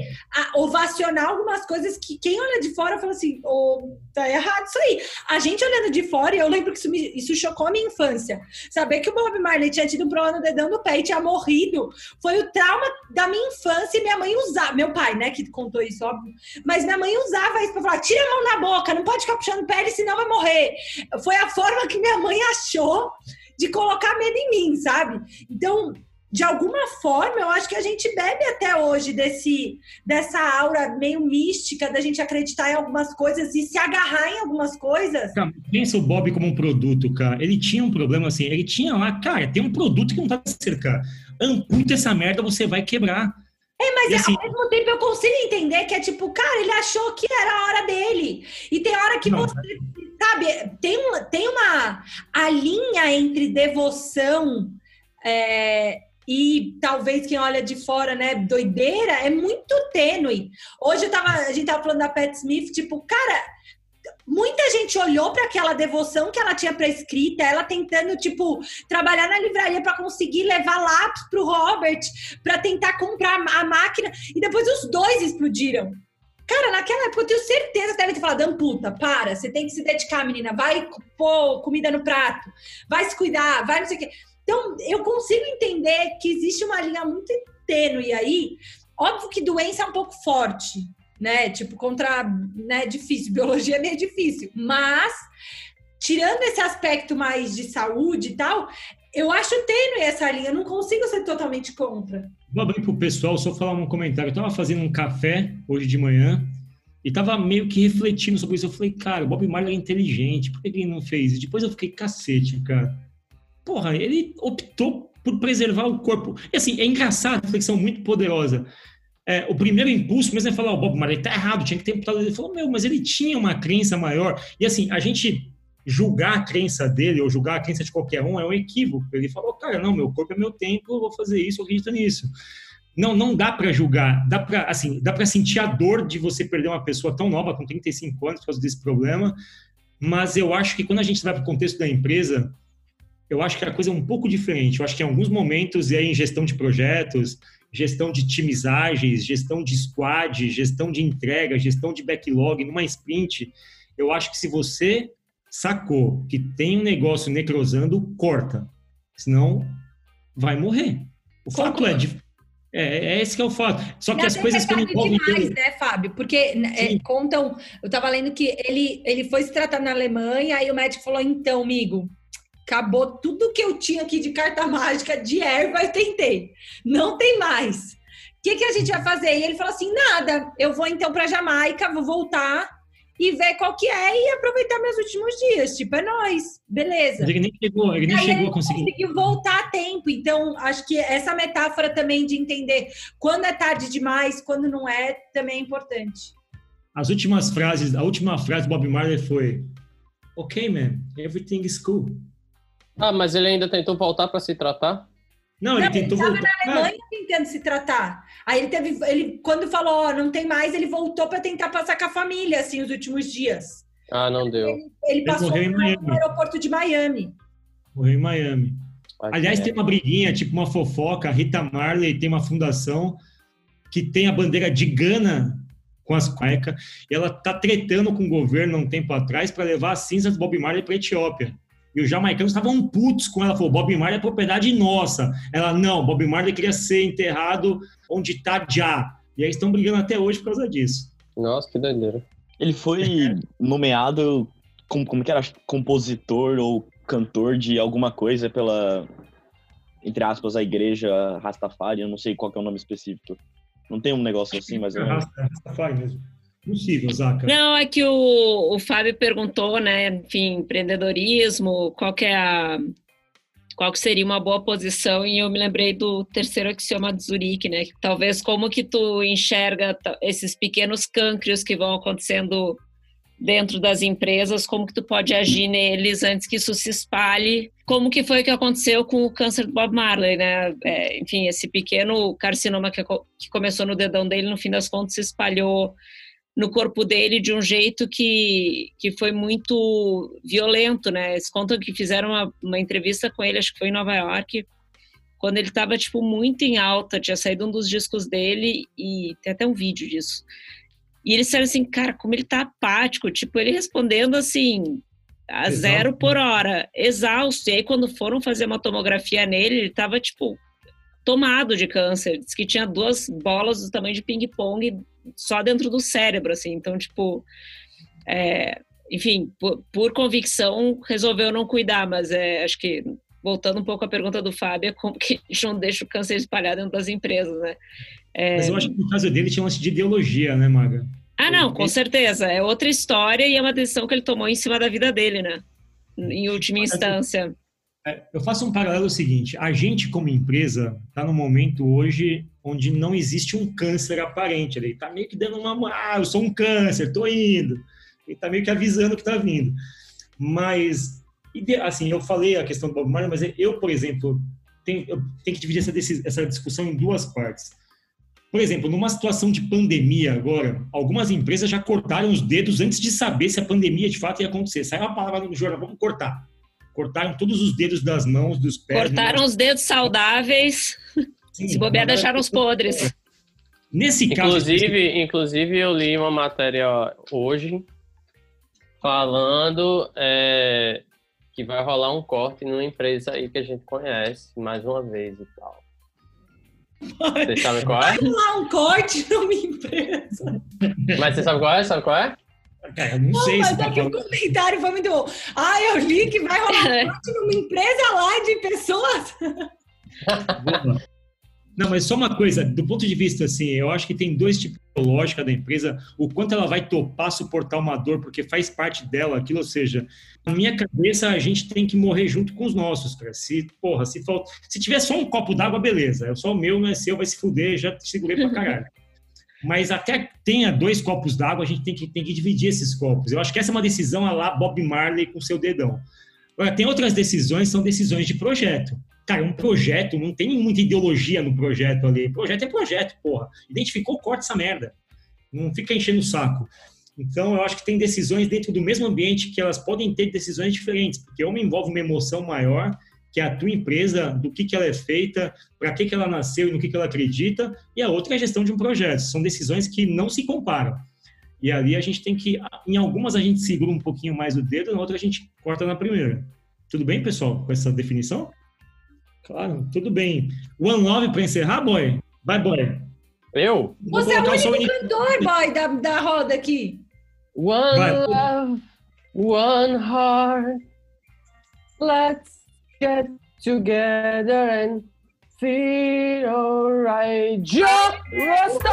[SPEAKER 3] ovacionar algumas coisas que quem olha de fora fala assim, oh, tá errado isso aí. A gente olhando de fora, e eu lembro que isso, me, isso chocou a minha infância. Saber que o Bob Marley tinha tido um problema no dedão do pé e tinha morrido, foi o trauma da minha infância e minha mãe usava, meu pai, né, que contou isso, óbvio, mas minha mãe usava isso pra falar, tira a mão da boca, não pode ficar puxando pele, senão vai morrer. Foi a forma que minha mãe achou de colocar medo em mim, sabe? Então, de alguma forma, eu acho que a gente bebe até hoje desse, dessa aura meio mística da gente acreditar em algumas coisas e se agarrar em algumas coisas.
[SPEAKER 2] Cara, pensa o Bob como um produto, cara. Ele tinha um problema assim, ele tinha lá, cara, tem um produto que não tá certo, cara. Amputa essa merda, você vai quebrar.
[SPEAKER 3] É, mas assim, ao mesmo tempo eu consigo entender que é tipo, cara, ele achou que era a hora dele. E tem hora que não, você, sabe, tem, tem uma. A linha entre devoção. É, e talvez quem olha de fora, né, doideira, é muito tênue. Hoje eu tava, a gente tava falando da Pat Smith, tipo, cara, muita gente olhou para aquela devoção que ela tinha prescrita, ela tentando, tipo, trabalhar na livraria para conseguir levar lápis pro Robert, para tentar comprar a máquina, e depois os dois explodiram. Cara, naquela época eu tenho certeza que deve ter falado, amputa, para, você tem que se dedicar, menina, vai pôr comida no prato, vai se cuidar, vai não sei o quê. Então, eu consigo entender que existe uma linha muito tênue aí. Óbvio que doença é um pouco forte, né? Tipo, contra. Né, difícil. Biologia é meio difícil. Mas, tirando esse aspecto mais de saúde e tal, eu acho tênue essa linha. Eu não consigo ser totalmente contra.
[SPEAKER 2] Vou abrir pro pessoal, só falar um comentário. Eu tava fazendo um café hoje de manhã e tava meio que refletindo sobre isso. Eu falei, cara, o Bob Marley é inteligente, por que ele não fez isso? Depois eu fiquei, cacete, cara porra, ele optou por preservar o corpo. E assim, é engraçado, reflexão muito poderosa. É, o primeiro impulso mesmo é falar, o oh, Bob Marley tá errado, tinha que ter imputado. Ele falou, meu, mas ele tinha uma crença maior. E assim, a gente julgar a crença dele ou julgar a crença de qualquer um é um equívoco. Ele falou, cara, não, meu corpo é meu tempo, eu vou fazer isso, eu acredito nisso. Não, não dá para julgar, dá para assim, dá para sentir a dor de você perder uma pessoa tão nova com 35 anos por causa desse problema, mas eu acho que quando a gente vai para o contexto da empresa, eu acho que a coisa é um pouco diferente. Eu acho que em alguns momentos, e aí em gestão de projetos, gestão de times ágeis, gestão de squad, gestão de entrega, gestão de backlog, numa sprint, eu acho que se você sacou que tem um negócio necrosando, corta. Senão, vai morrer. O fato é, é, é esse que é o fato. Só que as coisas
[SPEAKER 3] que envolvem... demais, né, Fábio? Porque né, é, contam... Eu estava lendo que ele, ele foi se tratar na Alemanha, aí o médico falou, então, amigo, acabou tudo que eu tinha aqui de carta mágica de erva e tentei. Não tem mais. O que, que a gente vai fazer? E ele falou assim: nada, eu vou então para Jamaica, vou voltar e ver qual que é e aproveitar meus últimos dias. Tipo, é nós, beleza.
[SPEAKER 2] Ele nem chegou, ele nem chegou
[SPEAKER 3] a
[SPEAKER 2] conseguir.
[SPEAKER 3] conseguiu voltar a tempo. Então, acho que essa metáfora também de entender quando é tarde demais, quando não é, também é importante.
[SPEAKER 2] As últimas frases, a última frase do Bob Marley foi: Ok, man, everything is cool.
[SPEAKER 1] Ah, mas ele ainda tentou voltar para se tratar?
[SPEAKER 2] Não, ele não, tentou ele
[SPEAKER 3] voltar. na Alemanha tentando se tratar. Aí ele teve, ele quando falou, oh, não tem mais, ele voltou para tentar passar com a família assim os últimos dias.
[SPEAKER 1] Ah, não deu.
[SPEAKER 3] Ele, ele passou ele no aeroporto de Miami.
[SPEAKER 2] Morreu em Miami. Aliás, é. tem uma briguinha, tipo uma fofoca. A Rita Marley tem uma fundação que tem a bandeira de Gana com as cuecas. E ela tá tretando com o governo há um tempo atrás para levar as cinzas do Bob Marley para Etiópia. E os jamaicanos estavam putos com ela. Falou, Bob Marley é propriedade nossa. Ela, não, Bob Marley queria ser enterrado onde está já. E aí estão brigando até hoje por causa disso.
[SPEAKER 1] Nossa, que doideira.
[SPEAKER 5] Ele foi (laughs) nomeado como, como que era? Compositor ou cantor de alguma coisa pela, entre aspas, a igreja Rastafari. Eu não sei qual é o nome específico. Não tem um negócio assim, mas... É
[SPEAKER 2] Rastafari mesmo possível, Zaca.
[SPEAKER 4] Não, é que o, o Fábio perguntou, né, enfim, empreendedorismo, qual que é a qual que seria uma boa posição e eu me lembrei do terceiro axioma de Zurique, né, talvez como que tu enxerga esses pequenos cânceres que vão acontecendo dentro das empresas, como que tu pode agir neles antes que isso se espalhe, como que foi que aconteceu com o câncer do Bob Marley, né, é, enfim, esse pequeno carcinoma que, que começou no dedão dele, no fim das contas se espalhou no corpo dele de um jeito que, que foi muito violento, né? Eles contam que fizeram uma, uma entrevista com ele, acho que foi em Nova York, quando ele estava tipo muito em alta, tinha saído um dos discos dele e tem até um vídeo disso. E eles disseram assim, cara, como ele tá apático, tipo, ele respondendo assim, a Exausto. zero por hora, exausto. E aí, quando foram fazer uma tomografia nele, ele tava, tipo, tomado de câncer. Diz que tinha duas bolas do tamanho de ping-pong só dentro do cérebro, assim. Então, tipo, é, enfim, por, por, convicção resolveu não cuidar, mas é, acho que voltando um pouco à pergunta do Fábio, é como que a gente não deixa o câncer espalhado dentro das empresas, né?
[SPEAKER 2] É... Mas eu acho que no caso dele tinha um lance de ideologia, né, Maga?
[SPEAKER 4] Ah, não, com certeza. É outra história e é uma decisão que ele tomou em cima da vida dele, né? Em última instância.
[SPEAKER 2] É, eu faço um paralelo seguinte: a gente, como empresa, está no momento hoje onde não existe um câncer aparente. Ele está meio que dando uma. Ah, eu sou um câncer, estou indo. Ele está meio que avisando que está vindo. Mas, assim, eu falei a questão do Bob Marley, mas eu, por exemplo, tenho, eu tenho que dividir essa, essa discussão em duas partes. Por exemplo, numa situação de pandemia agora, algumas empresas já cortaram os dedos antes de saber se a pandemia de fato ia acontecer. Saiu a palavra no jornal, vamos cortar cortaram todos os dedos das mãos, dos pés.
[SPEAKER 4] Cortaram os dedos saudáveis. Sim, Se bobear, deixaram os podres.
[SPEAKER 1] Nesse inclusive, caso. Inclusive, eu li uma matéria hoje falando é, que vai rolar um corte numa empresa aí que a gente conhece, mais uma vez e tal. Você sabe qual é?
[SPEAKER 3] Vai rolar um corte numa empresa.
[SPEAKER 1] Mas você sabe qual é? Sabe qual é?
[SPEAKER 2] Cara, não, não sei
[SPEAKER 3] mas
[SPEAKER 2] se
[SPEAKER 3] tá aqui o comentário foi muito bom. Ah, eu li que vai rolar (laughs) corte numa empresa lá de pessoas.
[SPEAKER 2] Não, mas só uma coisa, do ponto de vista assim, eu acho que tem dois tipos de lógica da empresa, o quanto ela vai topar suportar uma dor, porque faz parte dela aquilo, ou seja, na minha cabeça a gente tem que morrer junto com os nossos, cara. Se, porra, se falta, se tiver só um copo d'água, beleza, é só o meu, não é seu, vai se fuder, já te segurei pra caralho. (laughs) mas até tenha dois copos d'água, a gente tem que, tem que dividir esses copos. Eu acho que essa é uma decisão a lá Bob Marley com seu dedão. Agora, tem outras decisões, são decisões de projeto. Cara, um projeto, não tem muita ideologia no projeto ali. Projeto é projeto, porra. Identificou, corta essa merda. Não fica enchendo o saco. Então, eu acho que tem decisões dentro do mesmo ambiente que elas podem ter decisões diferentes, porque uma envolve uma emoção maior, que é a tua empresa, do que, que ela é feita, para que, que ela nasceu e no que, que ela acredita, e a outra é a gestão de um projeto. São decisões que não se comparam. E ali a gente tem que, em algumas a gente segura um pouquinho mais o dedo, na outra a gente corta na primeira. Tudo bem, pessoal, com essa definição? Claro, tudo bem. One Love para encerrar, boy? Vai, boy.
[SPEAKER 1] Eu?
[SPEAKER 3] Você é o único cantor, boy, da, da roda aqui.
[SPEAKER 1] One Vai. love, one heart. Let's get together and feel alright. Joe Rasta!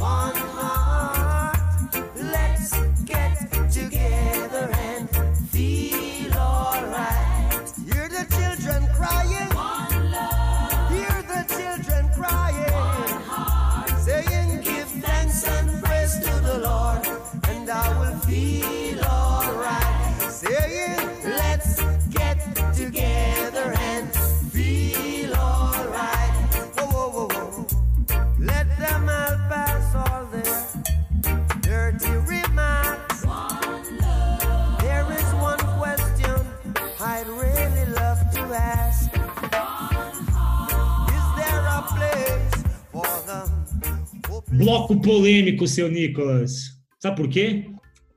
[SPEAKER 1] One
[SPEAKER 2] Bloco polêmico, seu Nicolas. Sabe por quê?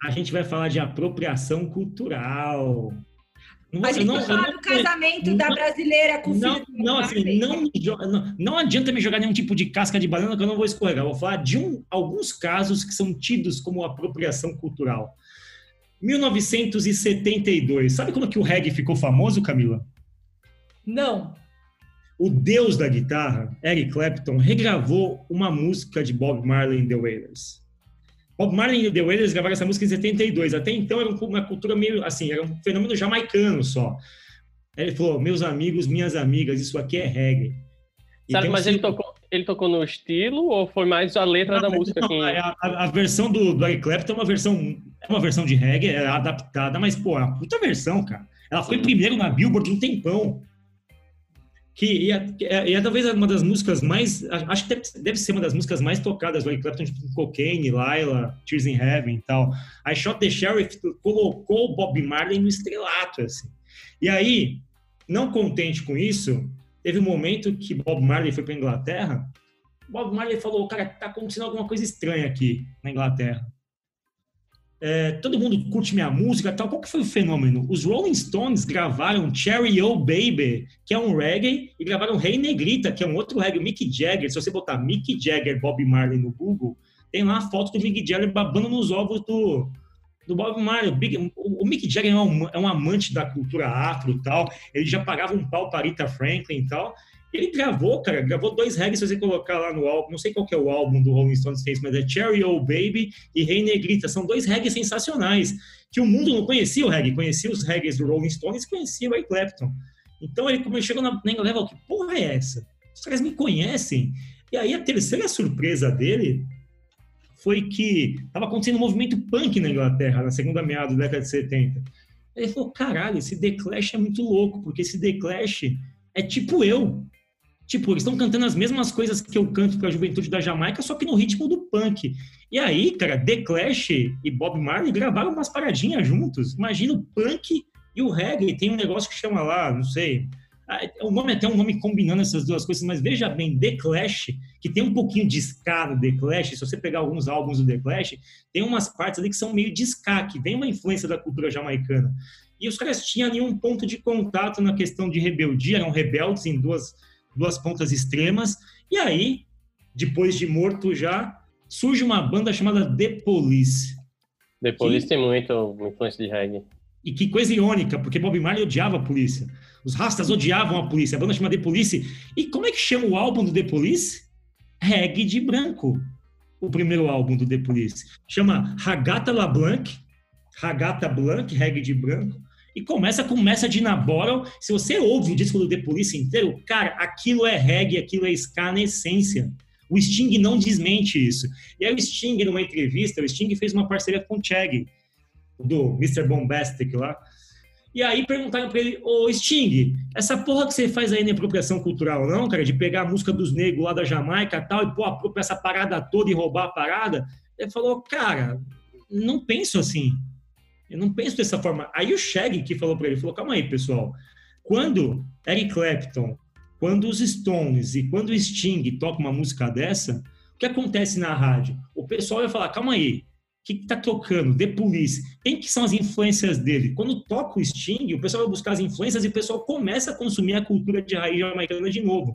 [SPEAKER 2] A gente vai falar de apropriação cultural.
[SPEAKER 3] Não, a gente não, vai falar do casamento não, da brasileira com o
[SPEAKER 2] não, filho não, assim, não, não, não adianta me jogar nenhum tipo de casca de banana que eu não vou escorregar. vou falar de um, alguns casos que são tidos como apropriação cultural. 1972. Sabe como que o reggae ficou famoso, Camila?
[SPEAKER 3] Não
[SPEAKER 2] o deus da guitarra, Eric Clapton, regravou uma música de Bob Marley and the Wailers. Bob Marley and the Wailers gravaram essa música em 72. Até então era uma cultura meio assim, era um fenômeno jamaicano só. Ele falou: meus amigos, minhas amigas, isso aqui é reggae.
[SPEAKER 1] Sabe, mas um... ele, tocou, ele tocou no estilo ou foi mais a letra não, da música? Não,
[SPEAKER 2] a, a, versão do, do Eric Clapton é uma versão, é uma versão de reggae, é adaptada, mas, pô, é uma puta versão, cara. Ela foi primeiro na Billboard um tempão que é, é, é, talvez uma das músicas mais, acho que deve, ser uma das músicas mais tocadas do Eric Clapton, tipo Cocaine, Laila, Tears in Heaven e tal. I Shot the Sheriff colocou o Bob Marley no estrelato, assim. E aí, não contente com isso, teve um momento que Bob Marley foi para Inglaterra, Bob Marley falou, cara, tá acontecendo alguma coisa estranha aqui na Inglaterra é, todo mundo curte minha música tal. Qual que foi o fenômeno? Os Rolling Stones gravaram Cherry O Baby, que é um reggae, e gravaram Rei Negrita, que é um outro reggae, Mick Jagger. Se você botar Mick Jagger, Bob Marley no Google, tem lá a foto do Mick Jagger babando nos ovos do, do Bob Marley. O, Big, o Mick Jagger é um, é um, amante da cultura afro e tal. Ele já pagava um pau para Rita Franklin e tal. Ele gravou, cara, gravou dois reggae, se você colocar lá no álbum, não sei qual é o álbum do Rolling Stones fez, mas é Cherry Old Baby e Rei Negrita. São dois reggae sensacionais, que o mundo não conhecia o reggae, conhecia os reggaes do Rolling Stones, conhecia o Eric Clapton. Então ele chegou na, na Inglaterra, que porra é essa? Os caras me conhecem. E aí a terceira surpresa dele foi que estava acontecendo um movimento punk na Inglaterra, na segunda meada da década de 70. Ele falou, caralho, esse The Clash é muito louco, porque esse The Clash é tipo eu. Tipo, eles estão cantando as mesmas coisas que eu canto para a juventude da Jamaica, só que no ritmo do punk. E aí, cara, The Clash e Bob Marley gravaram umas paradinhas juntos. Imagina o punk e o reggae. Tem um negócio que chama lá, não sei, ah, o nome é até um nome combinando essas duas coisas, mas veja bem, The Clash, que tem um pouquinho de ska no The Clash, se você pegar alguns álbuns do The Clash, tem umas partes ali que são meio de ska, que vem uma influência da cultura jamaicana. E os caras tinham ali um ponto de contato na questão de rebeldia, eram rebeldes em duas, duas pontas extremas, e aí, depois de morto já, surge uma banda chamada The Police.
[SPEAKER 1] The Police que... tem muito influência de reggae.
[SPEAKER 2] E que coisa irônica, porque Bob Marley odiava a polícia. Os rastas odiavam a polícia. A banda chama The Police. E como é que chama o álbum do The Police? Reggae de Branco. O primeiro álbum do The Police. Chama Ragata La Blanc. Ragata Blanc, Reggae de Branco. E começa com Message na Bottle. Se você ouve o disco do The Police inteiro, cara, aquilo é reggae, aquilo é ska na essência. O Sting não desmente isso. E aí o Sting, numa entrevista, o Sting fez uma parceria com o Chag, do Mr. Bombastic lá. E aí perguntaram para ele, ô Sting, essa porra que você faz aí na apropriação cultural, não, cara, de pegar a música dos negros lá da Jamaica tal, e pôr apropriar essa parada toda e roubar a parada? Ele falou, cara, não penso assim. Eu não penso dessa forma. Aí o Shaggy que falou para ele, falou, calma aí, pessoal. Quando Eric Clapton, quando os Stones e quando o Sting toca uma música dessa, o que acontece na rádio? O pessoal vai falar, calma aí, que está tocando? The Police. Quem que são as influências dele? Quando toca o Sting, o pessoal vai buscar as influências e o pessoal começa a consumir a cultura de raiz jamaicana de novo.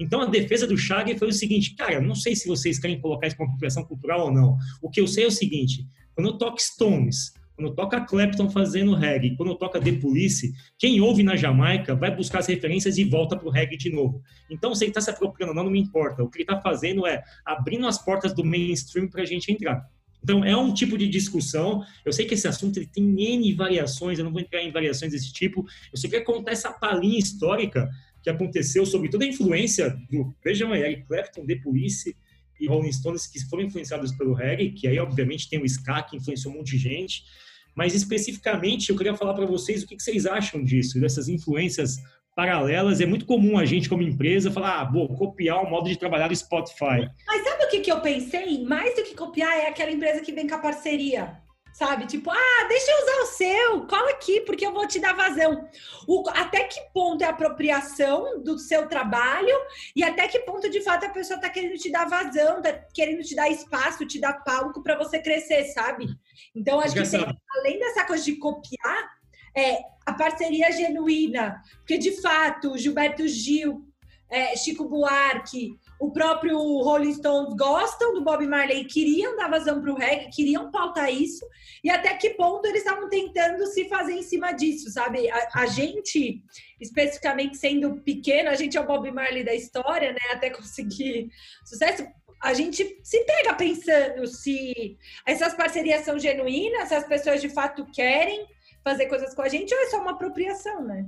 [SPEAKER 2] Então a defesa do Shaggy foi o seguinte, cara, não sei se vocês querem colocar isso como apropriação cultural ou não. O que eu sei é o seguinte, quando eu toco Stones, quando toca Clapton fazendo reggae, quando toca The Police, quem ouve na Jamaica vai buscar as referências e volta pro reggae de novo. Então, se ele está se apropriando não, não me importa. O que ele está fazendo é abrindo as portas do mainstream para a gente entrar. Então, é um tipo de discussão. Eu sei que esse assunto ele tem N variações, eu não vou entrar em variações desse tipo. Eu só quero contar essa palhinha histórica que aconteceu sobre toda a influência do, vejam aí, Eric Clapton, The Police e Rolling Stones, que foram influenciados pelo reggae, que aí, obviamente, tem o ska, que influenciou um monte de gente. Mas, especificamente, eu queria falar para vocês o que, que vocês acham disso, dessas influências paralelas. É muito comum a gente, como empresa, falar, ah, vou copiar o modo de trabalhar do Spotify.
[SPEAKER 3] Mas sabe o que, que eu pensei? Mais do que copiar, é aquela empresa que vem com a parceria. Sabe? Tipo, ah, deixa eu usar o seu, cola aqui, porque eu vou te dar vazão. O, até que ponto é apropriação do seu trabalho e até que ponto, de fato, a pessoa tá querendo te dar vazão, tá querendo te dar espaço, te dar palco para você crescer, sabe? Então, acho que tem, além dessa coisa de copiar, é, a parceria genuína, porque de fato Gilberto Gil, é, Chico Buarque, o próprio Rolling Stones gostam do Bob Marley, queriam dar vazão para o reggae, queriam pautar isso, e até que ponto eles estavam tentando se fazer em cima disso, sabe? A, a, gente, especificamente sendo pequeno, a gente é o Bob Marley da história, né? Até conseguir sucesso. A gente se pega pensando se essas parcerias são genuínas, se as pessoas de fato querem, fazer coisas com a gente ou é só uma apropriação, né?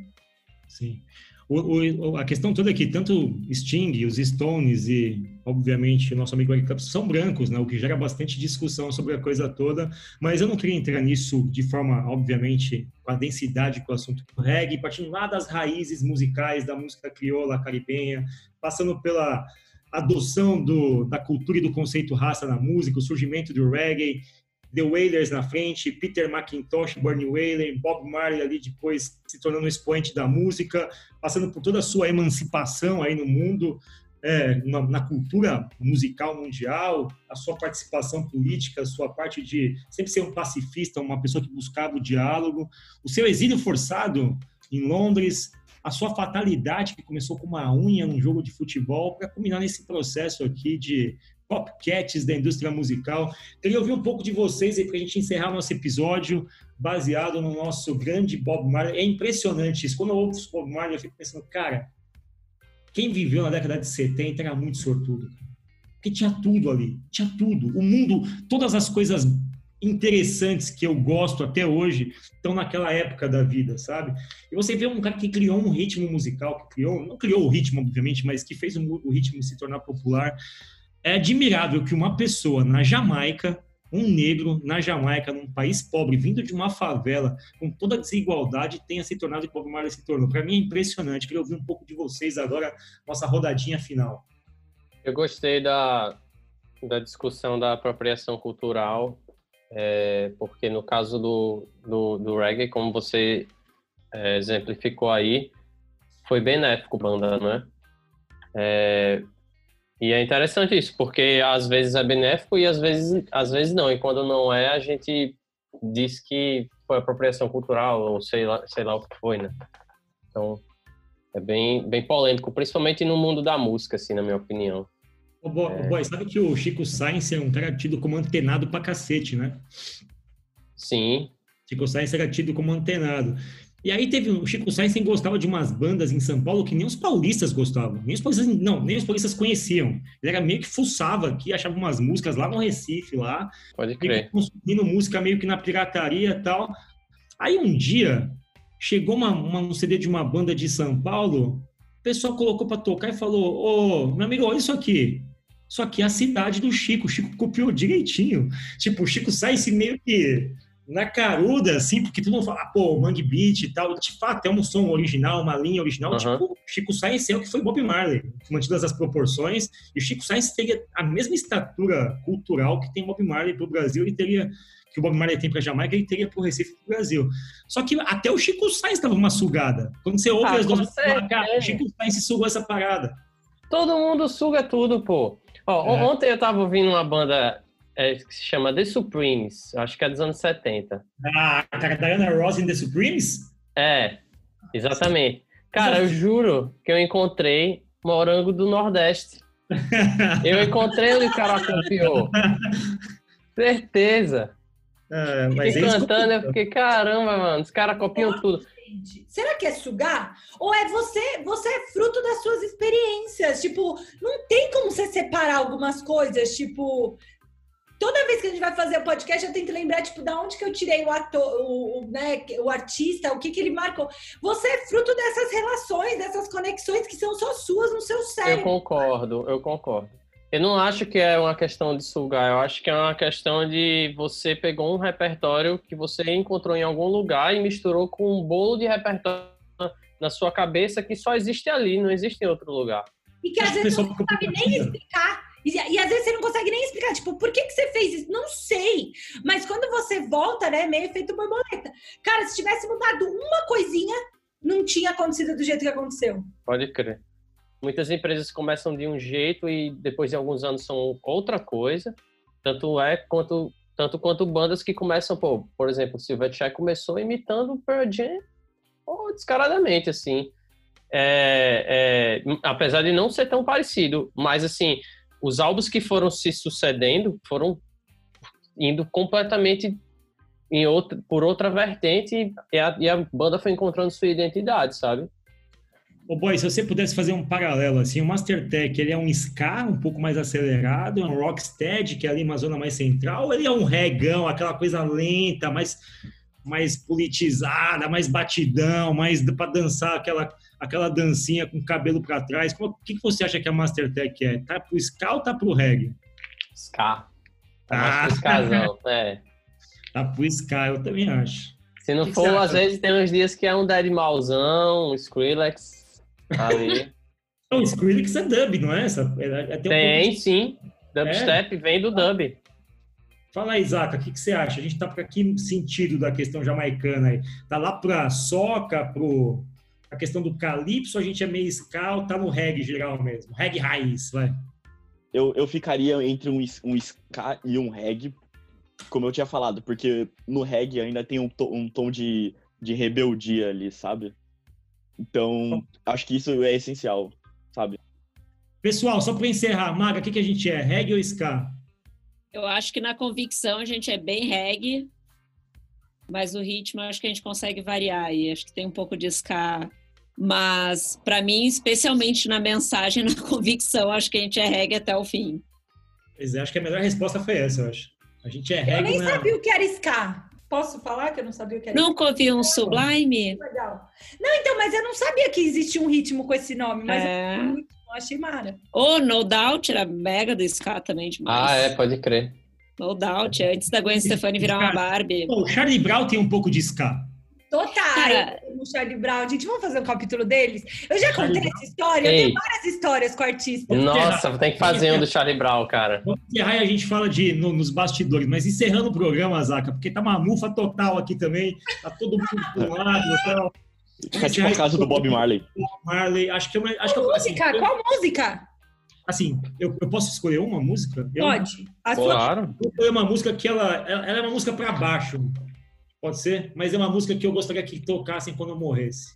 [SPEAKER 2] Sim. O, o, a questão toda é que tanto Sting, os Stones e, obviamente, o nosso amigo Eric Clapton são brancos, né? O que gera bastante discussão sobre a coisa toda. Mas eu não queria entrar nisso de forma, obviamente, com a densidade que o assunto do reggae, partindo lá das raízes musicais da música crioula caribenha, passando pela adoção do, da cultura e do conceito raça na música, o surgimento do reggae The Wailers na frente, Peter McIntosh, Bernie Wailer, Bob Marley ali depois se tornando um expoente da música, passando por toda a sua emancipação aí no mundo, é, na, na, cultura musical mundial, a sua participação política, a sua parte de sempre ser um pacifista, uma pessoa que buscava o diálogo, o seu exílio forçado em Londres, a sua fatalidade que começou com uma unha num jogo de futebol, para culminar nesse processo aqui de copcats da indústria musical. Queria ouvir um pouco de vocês aí para a gente encerrar nosso episódio baseado no nosso grande Bob Marley. É impressionante isso. Quando eu ouço Bob Marley, eu fico pensando, cara, quem viveu na década de 70 era muito sortudo. Porque tinha tudo ali, tinha tudo. O mundo, todas as coisas interessantes que eu gosto até hoje estão naquela época da vida, sabe? E você vê um cara que criou um ritmo musical, que criou, não criou o ritmo, obviamente, mas que fez o ritmo se tornar popular. É admirável que uma pessoa na Jamaica, um negro na Jamaica, num país pobre, vindo de uma favela, com toda a desigualdade, tenha se tornado o que Bob Marley se tornou. Para mim é impressionante. Queria ouvir um pouco de vocês agora, nossa rodadinha final.
[SPEAKER 1] Eu gostei da, da discussão da apropriação cultural é, porque no caso do, do, do, reggae, como você é, exemplificou aí, foi benéfico banda, né? É, e é interessante isso, porque às vezes é benéfico e às vezes, às vezes não. E quando não é, a gente diz que foi apropriação cultural ou sei lá, sei lá o que foi, né? Então, é bem, bem polêmico, principalmente no mundo da música, assim, na minha opinião.
[SPEAKER 2] Ô, boy, é... boy, sabe que o Chico Sainz é um cara tido como antenado pra cacete, né?
[SPEAKER 1] Sim.
[SPEAKER 2] Chico Sainz era tido como antenado. E aí teve o Chico Sainz gostava de umas bandas em São Paulo que nem os paulistas gostavam. Nem os paulistas, não, nem os paulistas conheciam. Ele era meio que fuçava aqui, achava umas músicas lá no Recife, lá.
[SPEAKER 1] Pode crer.
[SPEAKER 2] Consumindo música meio que na pirataria e tal. Aí um dia, chegou uma, uma, um CD de uma banda de São Paulo, o pessoal colocou para tocar e falou, ô, meu amigo, olha isso aqui. Só que a cidade do Chico, o Chico copiou direitinho. Tipo, o Chico sai esse meio que na caruda, assim, porque todo mundo fala, pô, Mangue Beat e tal. De fato, é um som original, uma linha original. Uhum. Tipo, Chico Sainz é o que foi Bob Marley, mantidas as proporções. E o Chico Sainz teria a mesma estatura cultural que tem Bob Marley para o Brasil, ele teria que o Bob Marley tem para Jamaica, ele teria para o Recife para o Brasil. Só que até o Chico Sainz estava uma sugada. Quando você ouve ah, as duas, cara, o Chico Sainz sugou essa parada.
[SPEAKER 1] Todo mundo suga tudo, pô. Ó, é. Ontem eu tava ouvindo uma banda é, que se chama The Supremes, acho que é dos anos 70.
[SPEAKER 2] Ah, a Diana Ross em The Supremes?
[SPEAKER 1] É, exatamente. Cara, eu juro que eu encontrei morango do Nordeste. (laughs) Eu encontrei ele, o cara copiou. Certeza. É, mas fiquei cantando, eu fiquei, caramba, mano, os caras copiam tudo
[SPEAKER 3] gente? Será que é sugar? Ou é você, você é fruto das suas experiências? Tipo, não tem como você separar algumas coisas, tipo, toda vez que a gente vai fazer o podcast, eu tenho que lembrar, tipo, da onde que eu tirei o ator, o, o, né, o artista, o que que ele marcou. Você é fruto dessas relações, dessas conexões que são só suas no seu cérebro.
[SPEAKER 1] Eu concordo, eu concordo. Eu não acho que é uma questão de sugar, eu acho que é uma questão de você pegou um repertório que você encontrou em algum lugar e misturou com um bolo de repertório na sua cabeça que só existe ali, não existe em outro lugar.
[SPEAKER 3] E que às vezes você não sabe nem explicar. E, e, às vezes você não consegue nem explicar, tipo, por que, que você fez isso? Não sei. Mas quando você volta, né, meio efeito borboleta. Cara, se tivesse mudado uma coisinha, não tinha acontecido do jeito que aconteceu.
[SPEAKER 1] Pode crer. Muitas empresas começam de um jeito e depois de alguns anos são outra coisa. Tanto é quanto tanto quanto bandas que começam, pô, por exemplo, Silverchair começou imitando Pearl Jam oh, descaradamente, assim. É, é, apesar de não ser tão parecido, mas assim, os álbuns que foram se sucedendo foram indo completamente em outra, por outra vertente e a, e a banda foi encontrando sua identidade, sabe?
[SPEAKER 2] Ô, boy, se você pudesse fazer um paralelo, assim, o Mastertech, ele é um ska um pouco mais acelerado, é um rocksteady, que é ali uma zona mais central, ou ele é um regão, aquela coisa lenta, mais, mais politizada, mais batidão, mais para dançar aquela, aquela dancinha com o cabelo para trás? O que, que você acha que a Mastertech é? Tá pro ska ou tá pro reggae?
[SPEAKER 1] Ska. Tá ah. pro é.
[SPEAKER 2] Tá pro ska, eu também acho.
[SPEAKER 1] Se não que for, que às vezes tem uns dias que é um Dead Malzão, um Skrillex, Ali. (laughs)
[SPEAKER 2] o Skrillex é dub, não é? Essa, é,
[SPEAKER 1] é tem, um sim. Dubstep é. vem do dub.
[SPEAKER 2] Fala aí, Zaca, o que, que, você acha? A gente tá para que sentido da questão jamaicana aí? Tá lá pra soca, pro a questão do calypso, a gente é meio ska, tá no reggae geral mesmo, reggae raiz, vai.
[SPEAKER 5] Eu, eu ficaria entre um, um ska e um reggae, como eu tinha falado, porque no reggae ainda tem um, to, um tom de, de rebeldia ali, sabe? Então, acho que isso é essencial, sabe?
[SPEAKER 2] Pessoal, só para encerrar, Maga, o que, que a gente é? Reggae ou ska?
[SPEAKER 4] Eu acho que na convicção a gente é bem reggae, mas o ritmo eu acho que a gente consegue variar e acho que tem um pouco de ska. Mas, para mim, especialmente na mensagem, (laughs) na convicção, acho que a gente é reggae até o fim.
[SPEAKER 2] Pois é, acho que a melhor resposta foi essa, eu acho. A gente é reggae.
[SPEAKER 3] Eu nem
[SPEAKER 2] na...
[SPEAKER 3] sabia o que era ska. Posso falar que eu não sabia o que era
[SPEAKER 4] Nunca ouvi um sublime?
[SPEAKER 3] Legal. Não, então, mas eu não sabia que existia um ritmo com esse nome, mas
[SPEAKER 4] É.
[SPEAKER 3] eu achei mara.
[SPEAKER 4] Ou No Doubt era mega do ska também demais.
[SPEAKER 1] Ah, é, pode crer.
[SPEAKER 4] No Doubt, antes da Gwen Stefani virar uma Barbie.
[SPEAKER 2] Pô, o Charlie Brown tem um pouco de ska.
[SPEAKER 3] Total.
[SPEAKER 4] Cara-
[SPEAKER 3] o Charlie Brown. Gente, vamos fazer um capítulo deles? Eu já
[SPEAKER 2] Charlie
[SPEAKER 3] contei essa história. Eu
[SPEAKER 1] Ei.
[SPEAKER 3] tenho várias histórias com artistas.
[SPEAKER 1] Nossa, tem que fazer um do Charlie Brown, cara.
[SPEAKER 2] Vamos encerrar e a gente fala de, no- nos bastidores, mas encerrando o programa, Zaca, porque tá uma mufa total aqui também, tá todo mundo pro lado e tal.
[SPEAKER 5] Fica tipo a casa do Bob Marley.
[SPEAKER 2] Marley, acho que eu, acho que eu, assim,
[SPEAKER 3] música?
[SPEAKER 2] eu-
[SPEAKER 3] Qual música?
[SPEAKER 2] assim, eu, eu posso escolher uma música? Eu,
[SPEAKER 3] Pode. Sua
[SPEAKER 1] Claro.
[SPEAKER 2] eu escolhi uma música que ela, ela ela é uma música pra baixo, pode ser? Mas é uma música que eu gostaria que tocassem quando eu morresse.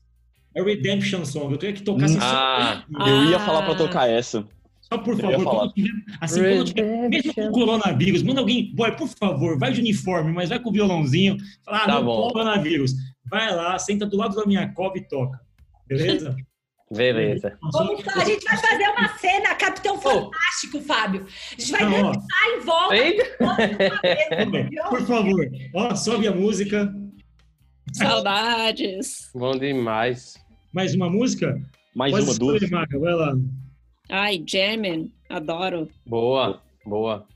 [SPEAKER 2] É Redemption Song, eu queria que tocassem
[SPEAKER 1] Ah.
[SPEAKER 2] só,
[SPEAKER 5] Eu ia falar pra tocar essa.
[SPEAKER 2] só por
[SPEAKER 5] eu
[SPEAKER 2] favor.
[SPEAKER 5] falar.
[SPEAKER 2] quando tiver- assim, quando tiver Mesmo com o coronavírus, manda alguém, boy, por favor, vai de uniforme, mas vai com o violãozinho. Fala, ah,
[SPEAKER 1] Tá
[SPEAKER 2] não
[SPEAKER 1] bom.
[SPEAKER 2] coronavírus. Vai lá, senta do lado da minha cova e toca. Beleza? (laughs)
[SPEAKER 1] Beleza.
[SPEAKER 3] Vamos lá, a gente vai fazer uma cena, Capitão Fantástico, Fábio. A gente vai
[SPEAKER 2] Não, ó,
[SPEAKER 3] dançar em volta. (laughs)
[SPEAKER 2] Por favor, ó, sobe a música.
[SPEAKER 4] Saudades.
[SPEAKER 1] Bom demais.
[SPEAKER 2] Mais uma música?
[SPEAKER 5] Mais
[SPEAKER 2] Pode
[SPEAKER 5] uma,
[SPEAKER 2] escolher,
[SPEAKER 5] duas.
[SPEAKER 2] Vai lá.
[SPEAKER 4] Ai, Jamin, adoro.
[SPEAKER 1] Boa, boa.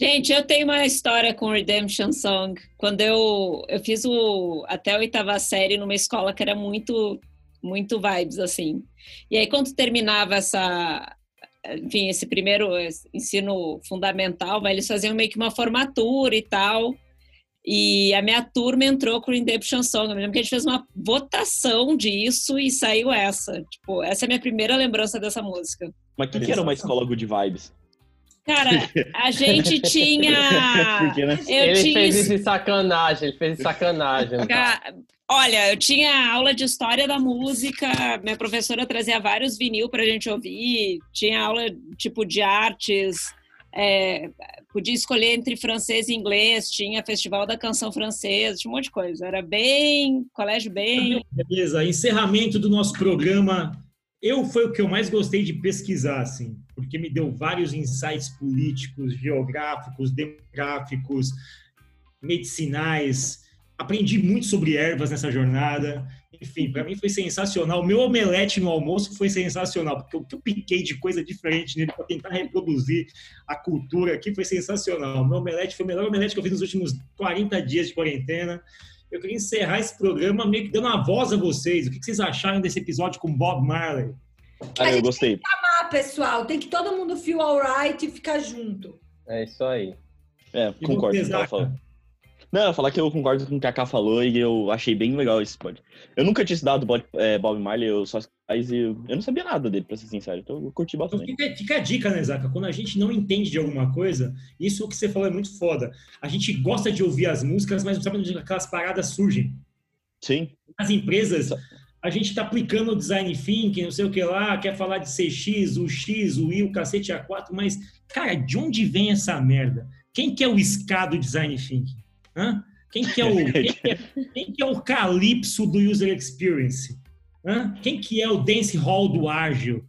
[SPEAKER 4] Gente, eu tenho uma história com Redemption Song. Quando eu, eu fiz o até a oitava série numa escola que era muito, muito vibes, assim. E aí, quando terminava essa, enfim, esse primeiro ensino fundamental, vai, eles faziam meio que uma formatura e tal. E a minha turma entrou com Redemption Song. Eu me lembro que a gente fez uma votação disso e saiu essa. Tipo, essa é a minha primeira lembrança dessa música.
[SPEAKER 5] Mas o que, que era uma escola good vibes?
[SPEAKER 4] Cara, a gente (laughs) tinha.
[SPEAKER 5] Porque, né?
[SPEAKER 4] Eu
[SPEAKER 1] ele
[SPEAKER 4] tinha
[SPEAKER 1] fez isso de sacanagem, ele fez de sacanagem.
[SPEAKER 4] Ca- Olha, eu tinha aula de história da música, minha professora trazia vários vinil pra gente ouvir, tinha aula tipo de artes, é, podia escolher entre francês e inglês, tinha festival da canção francesa, tinha um monte de coisa. Era bem, colégio bem.
[SPEAKER 2] Beleza, encerramento do nosso programa. Eu foi o que eu mais gostei de pesquisar, assim, porque me deu vários insights políticos, geográficos, demográficos, medicinais. Aprendi muito sobre ervas nessa jornada. Enfim, para mim foi sensacional. O meu omelete no almoço foi sensacional, porque o que eu piquei de coisa diferente nele para tentar reproduzir a cultura aqui foi sensacional. Meu omelete foi o melhor omelete que eu fiz nos últimos 40 dias de quarentena. Eu queria encerrar esse programa meio que dando uma voz a vocês. O que vocês acharam desse episódio com Bob Marley?
[SPEAKER 5] Ah, eu gostei.
[SPEAKER 3] Ah, pessoal, tem que todo mundo feel alright e ficar junto.
[SPEAKER 1] É isso aí.
[SPEAKER 5] É,
[SPEAKER 2] E
[SPEAKER 5] concordo com o que ela falou. Não, falar que eu concordo com o que a Ká falou e eu achei bem legal esse pod. Eu nunca tinha estudado Bob, é, Bob Marley, eu só mas eu, eu não sabia nada dele, pra ser sincero. Então eu curti
[SPEAKER 2] Então
[SPEAKER 5] bastante.
[SPEAKER 2] fica, fica a dica, né, Zaca? Quando a gente não entende de alguma coisa, isso que você falou é muito foda. A gente gosta de ouvir as músicas, mas não sabe onde aquelas paradas surgem.
[SPEAKER 5] Sim.
[SPEAKER 2] As empresas, a gente tá aplicando o design thinking, não sei o que lá, quer falar de CX, o X, o Y, o cacete A4, mas, cara, de onde vem essa merda? Quem que é o SCA do design thinking? Hã? Quem que é o, quem que é, quem que é o calypso do user experience? Hã? Quem que é o dance hall do ágil?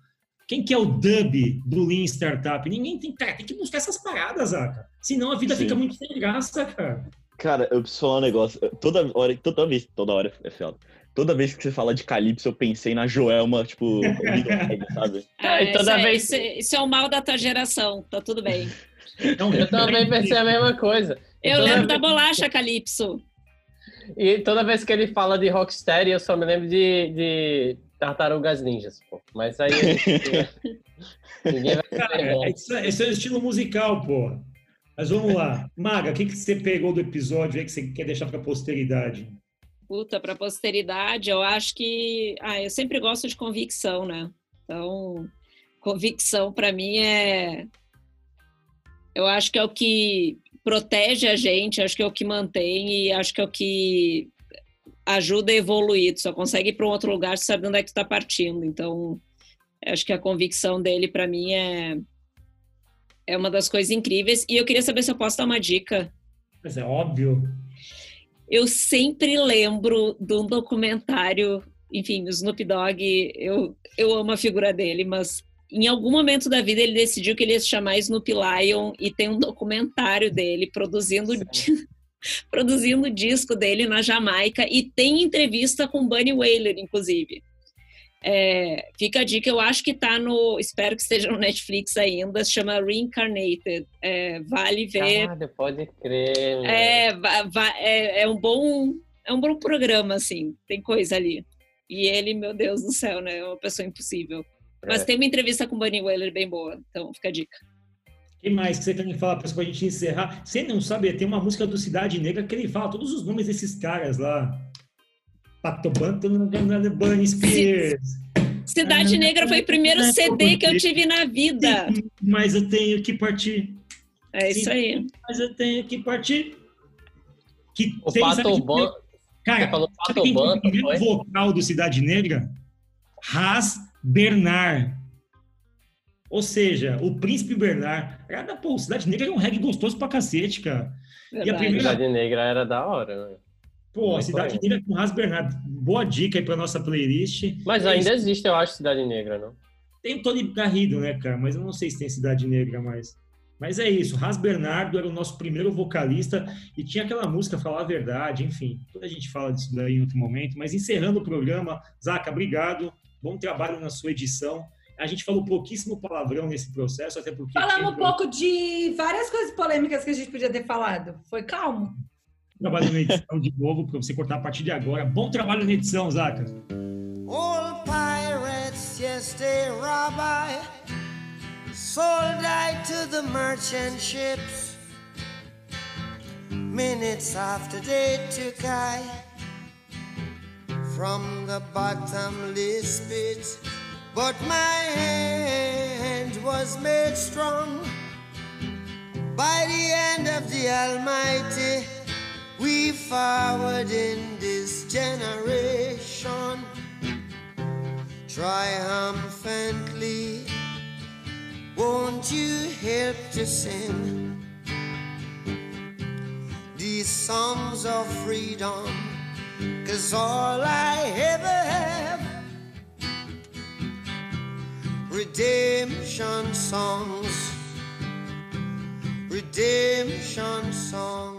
[SPEAKER 2] Quem que é o dub do Lean Startup? Ninguém tem, cara, tem que buscar essas paradas, Zaca. Senão a vida
[SPEAKER 5] Sim.
[SPEAKER 2] fica muito sem graça, cara.
[SPEAKER 5] Cara, eu preciso falar um negócio. Toda hora, toda vez, toda hora é foda. Toda vez que você fala de Calypso, eu pensei na Joelma, tipo, (laughs) sabe?
[SPEAKER 1] Ah,
[SPEAKER 4] isso,
[SPEAKER 1] toda
[SPEAKER 4] é,
[SPEAKER 1] vez-
[SPEAKER 4] isso, é- isso é o mal da tua geração, tá tudo bem.
[SPEAKER 2] Então,
[SPEAKER 1] Eu também pensei a mesma coisa.
[SPEAKER 4] Eu lembro da
[SPEAKER 1] vez-
[SPEAKER 4] bolacha Calypso.
[SPEAKER 1] E toda vez que ele fala de Rocksteady, eu só me lembro de, de Tartarugas Ninjas, pô. Mas aí. (laughs) Ninguém vai
[SPEAKER 2] Cara,
[SPEAKER 1] lembrar.
[SPEAKER 2] esse, esse é o estilo musical, pô. Mas vamos lá. Maga, o que, que você pegou do episódio aí que você quer deixar pra posteridade?
[SPEAKER 4] Puta, pra posteridade, eu acho que. Ah, eu sempre gosto de convicção, né? Então, convicção pra mim é. Eu acho que é o que protege a gente, acho que é o que mantém e acho que é o que ajuda a evoluir. Tu só consegue ir para um outro lugar se sabe onde é que tu tá partindo. Então, Acho que a convicção dele, para mim, é, é uma das coisas incríveis. E eu queria saber se eu posso dar uma dica.
[SPEAKER 6] Mas é óbvio.
[SPEAKER 4] Eu sempre lembro de um documentário, enfim, o Snoop Dogg, eu, eu amo a figura dele, mas em algum momento da vida ele decidiu que ele ia se chamar Snoop Lion e tem um documentário dele produzindo (laughs) produzindo o disco dele na Jamaica e tem entrevista com Bunny Wailer, inclusive. É, fica a dica, eu acho que tá no. Espero que esteja no Netflix ainda, se chama Reincarnated. É, vale ver.
[SPEAKER 1] Ah, pode crer.
[SPEAKER 4] É, é, é, um bom. É um bom programa, assim, tem coisa ali. E ele, meu Deus do céu, né? É uma pessoa impossível. Mas é. tem uma entrevista com o Bunny Wailer bem boa, então fica a dica.
[SPEAKER 6] O que mais que você quer falar para a gente encerrar? Você não sabe, tem uma música do Cidade Negra que ele fala todos os nomes desses caras lá. Patobanto, Bunny Spears.
[SPEAKER 4] Cidade Negra foi o primeiro CD que eu tive na vida.
[SPEAKER 6] Mas eu tenho que partir.
[SPEAKER 4] É isso aí.
[SPEAKER 6] Mas eu tenho que partir.
[SPEAKER 1] Que o Pato Ban...
[SPEAKER 6] Cara, falou Pato quem o primeiro vocal do Cidade Negra? Ras Bernard. Ou seja, o Príncipe Bernard. Era, pô, Cidade Negra é um reggae gostoso pra cacete, cara.
[SPEAKER 1] Verdade. E a primeira... Cidade Negra era da hora, né?
[SPEAKER 6] Pô, a Cidade Negra com Ras Bernard. Boa dica aí pra nossa playlist.
[SPEAKER 1] Mas é ainda existe, eu acho, Cidade Negra, não?
[SPEAKER 6] Tem o Tony Garrido, né, cara? Mas eu não sei se tem Cidade Negra mais. Mas é isso, Ras Bernardo era o nosso primeiro vocalista e tinha aquela música Falar a Verdade, enfim. Toda a gente fala disso daí em outro momento. Mas encerrando o programa, Zaca, obrigado. Bom trabalho na sua edição. A gente falou pouquíssimo palavrão nesse processo, até porque.
[SPEAKER 3] Falamos um pouco de várias coisas polêmicas que a gente podia ter falado. Foi calmo.
[SPEAKER 6] Trabalho na edição de novo, para você cortar a partir de agora. Bom trabalho na edição, Zaca. All pirates, yes, they rabbi, sold I to the merchant ships. Minutes after they took I from the bottomless pit. But my hand was made strong by the hand of the Almighty. We forward in this generation triumphantly. Won't you help to sing these songs of freedom? Cause all I ever have redemption songs, redemption songs.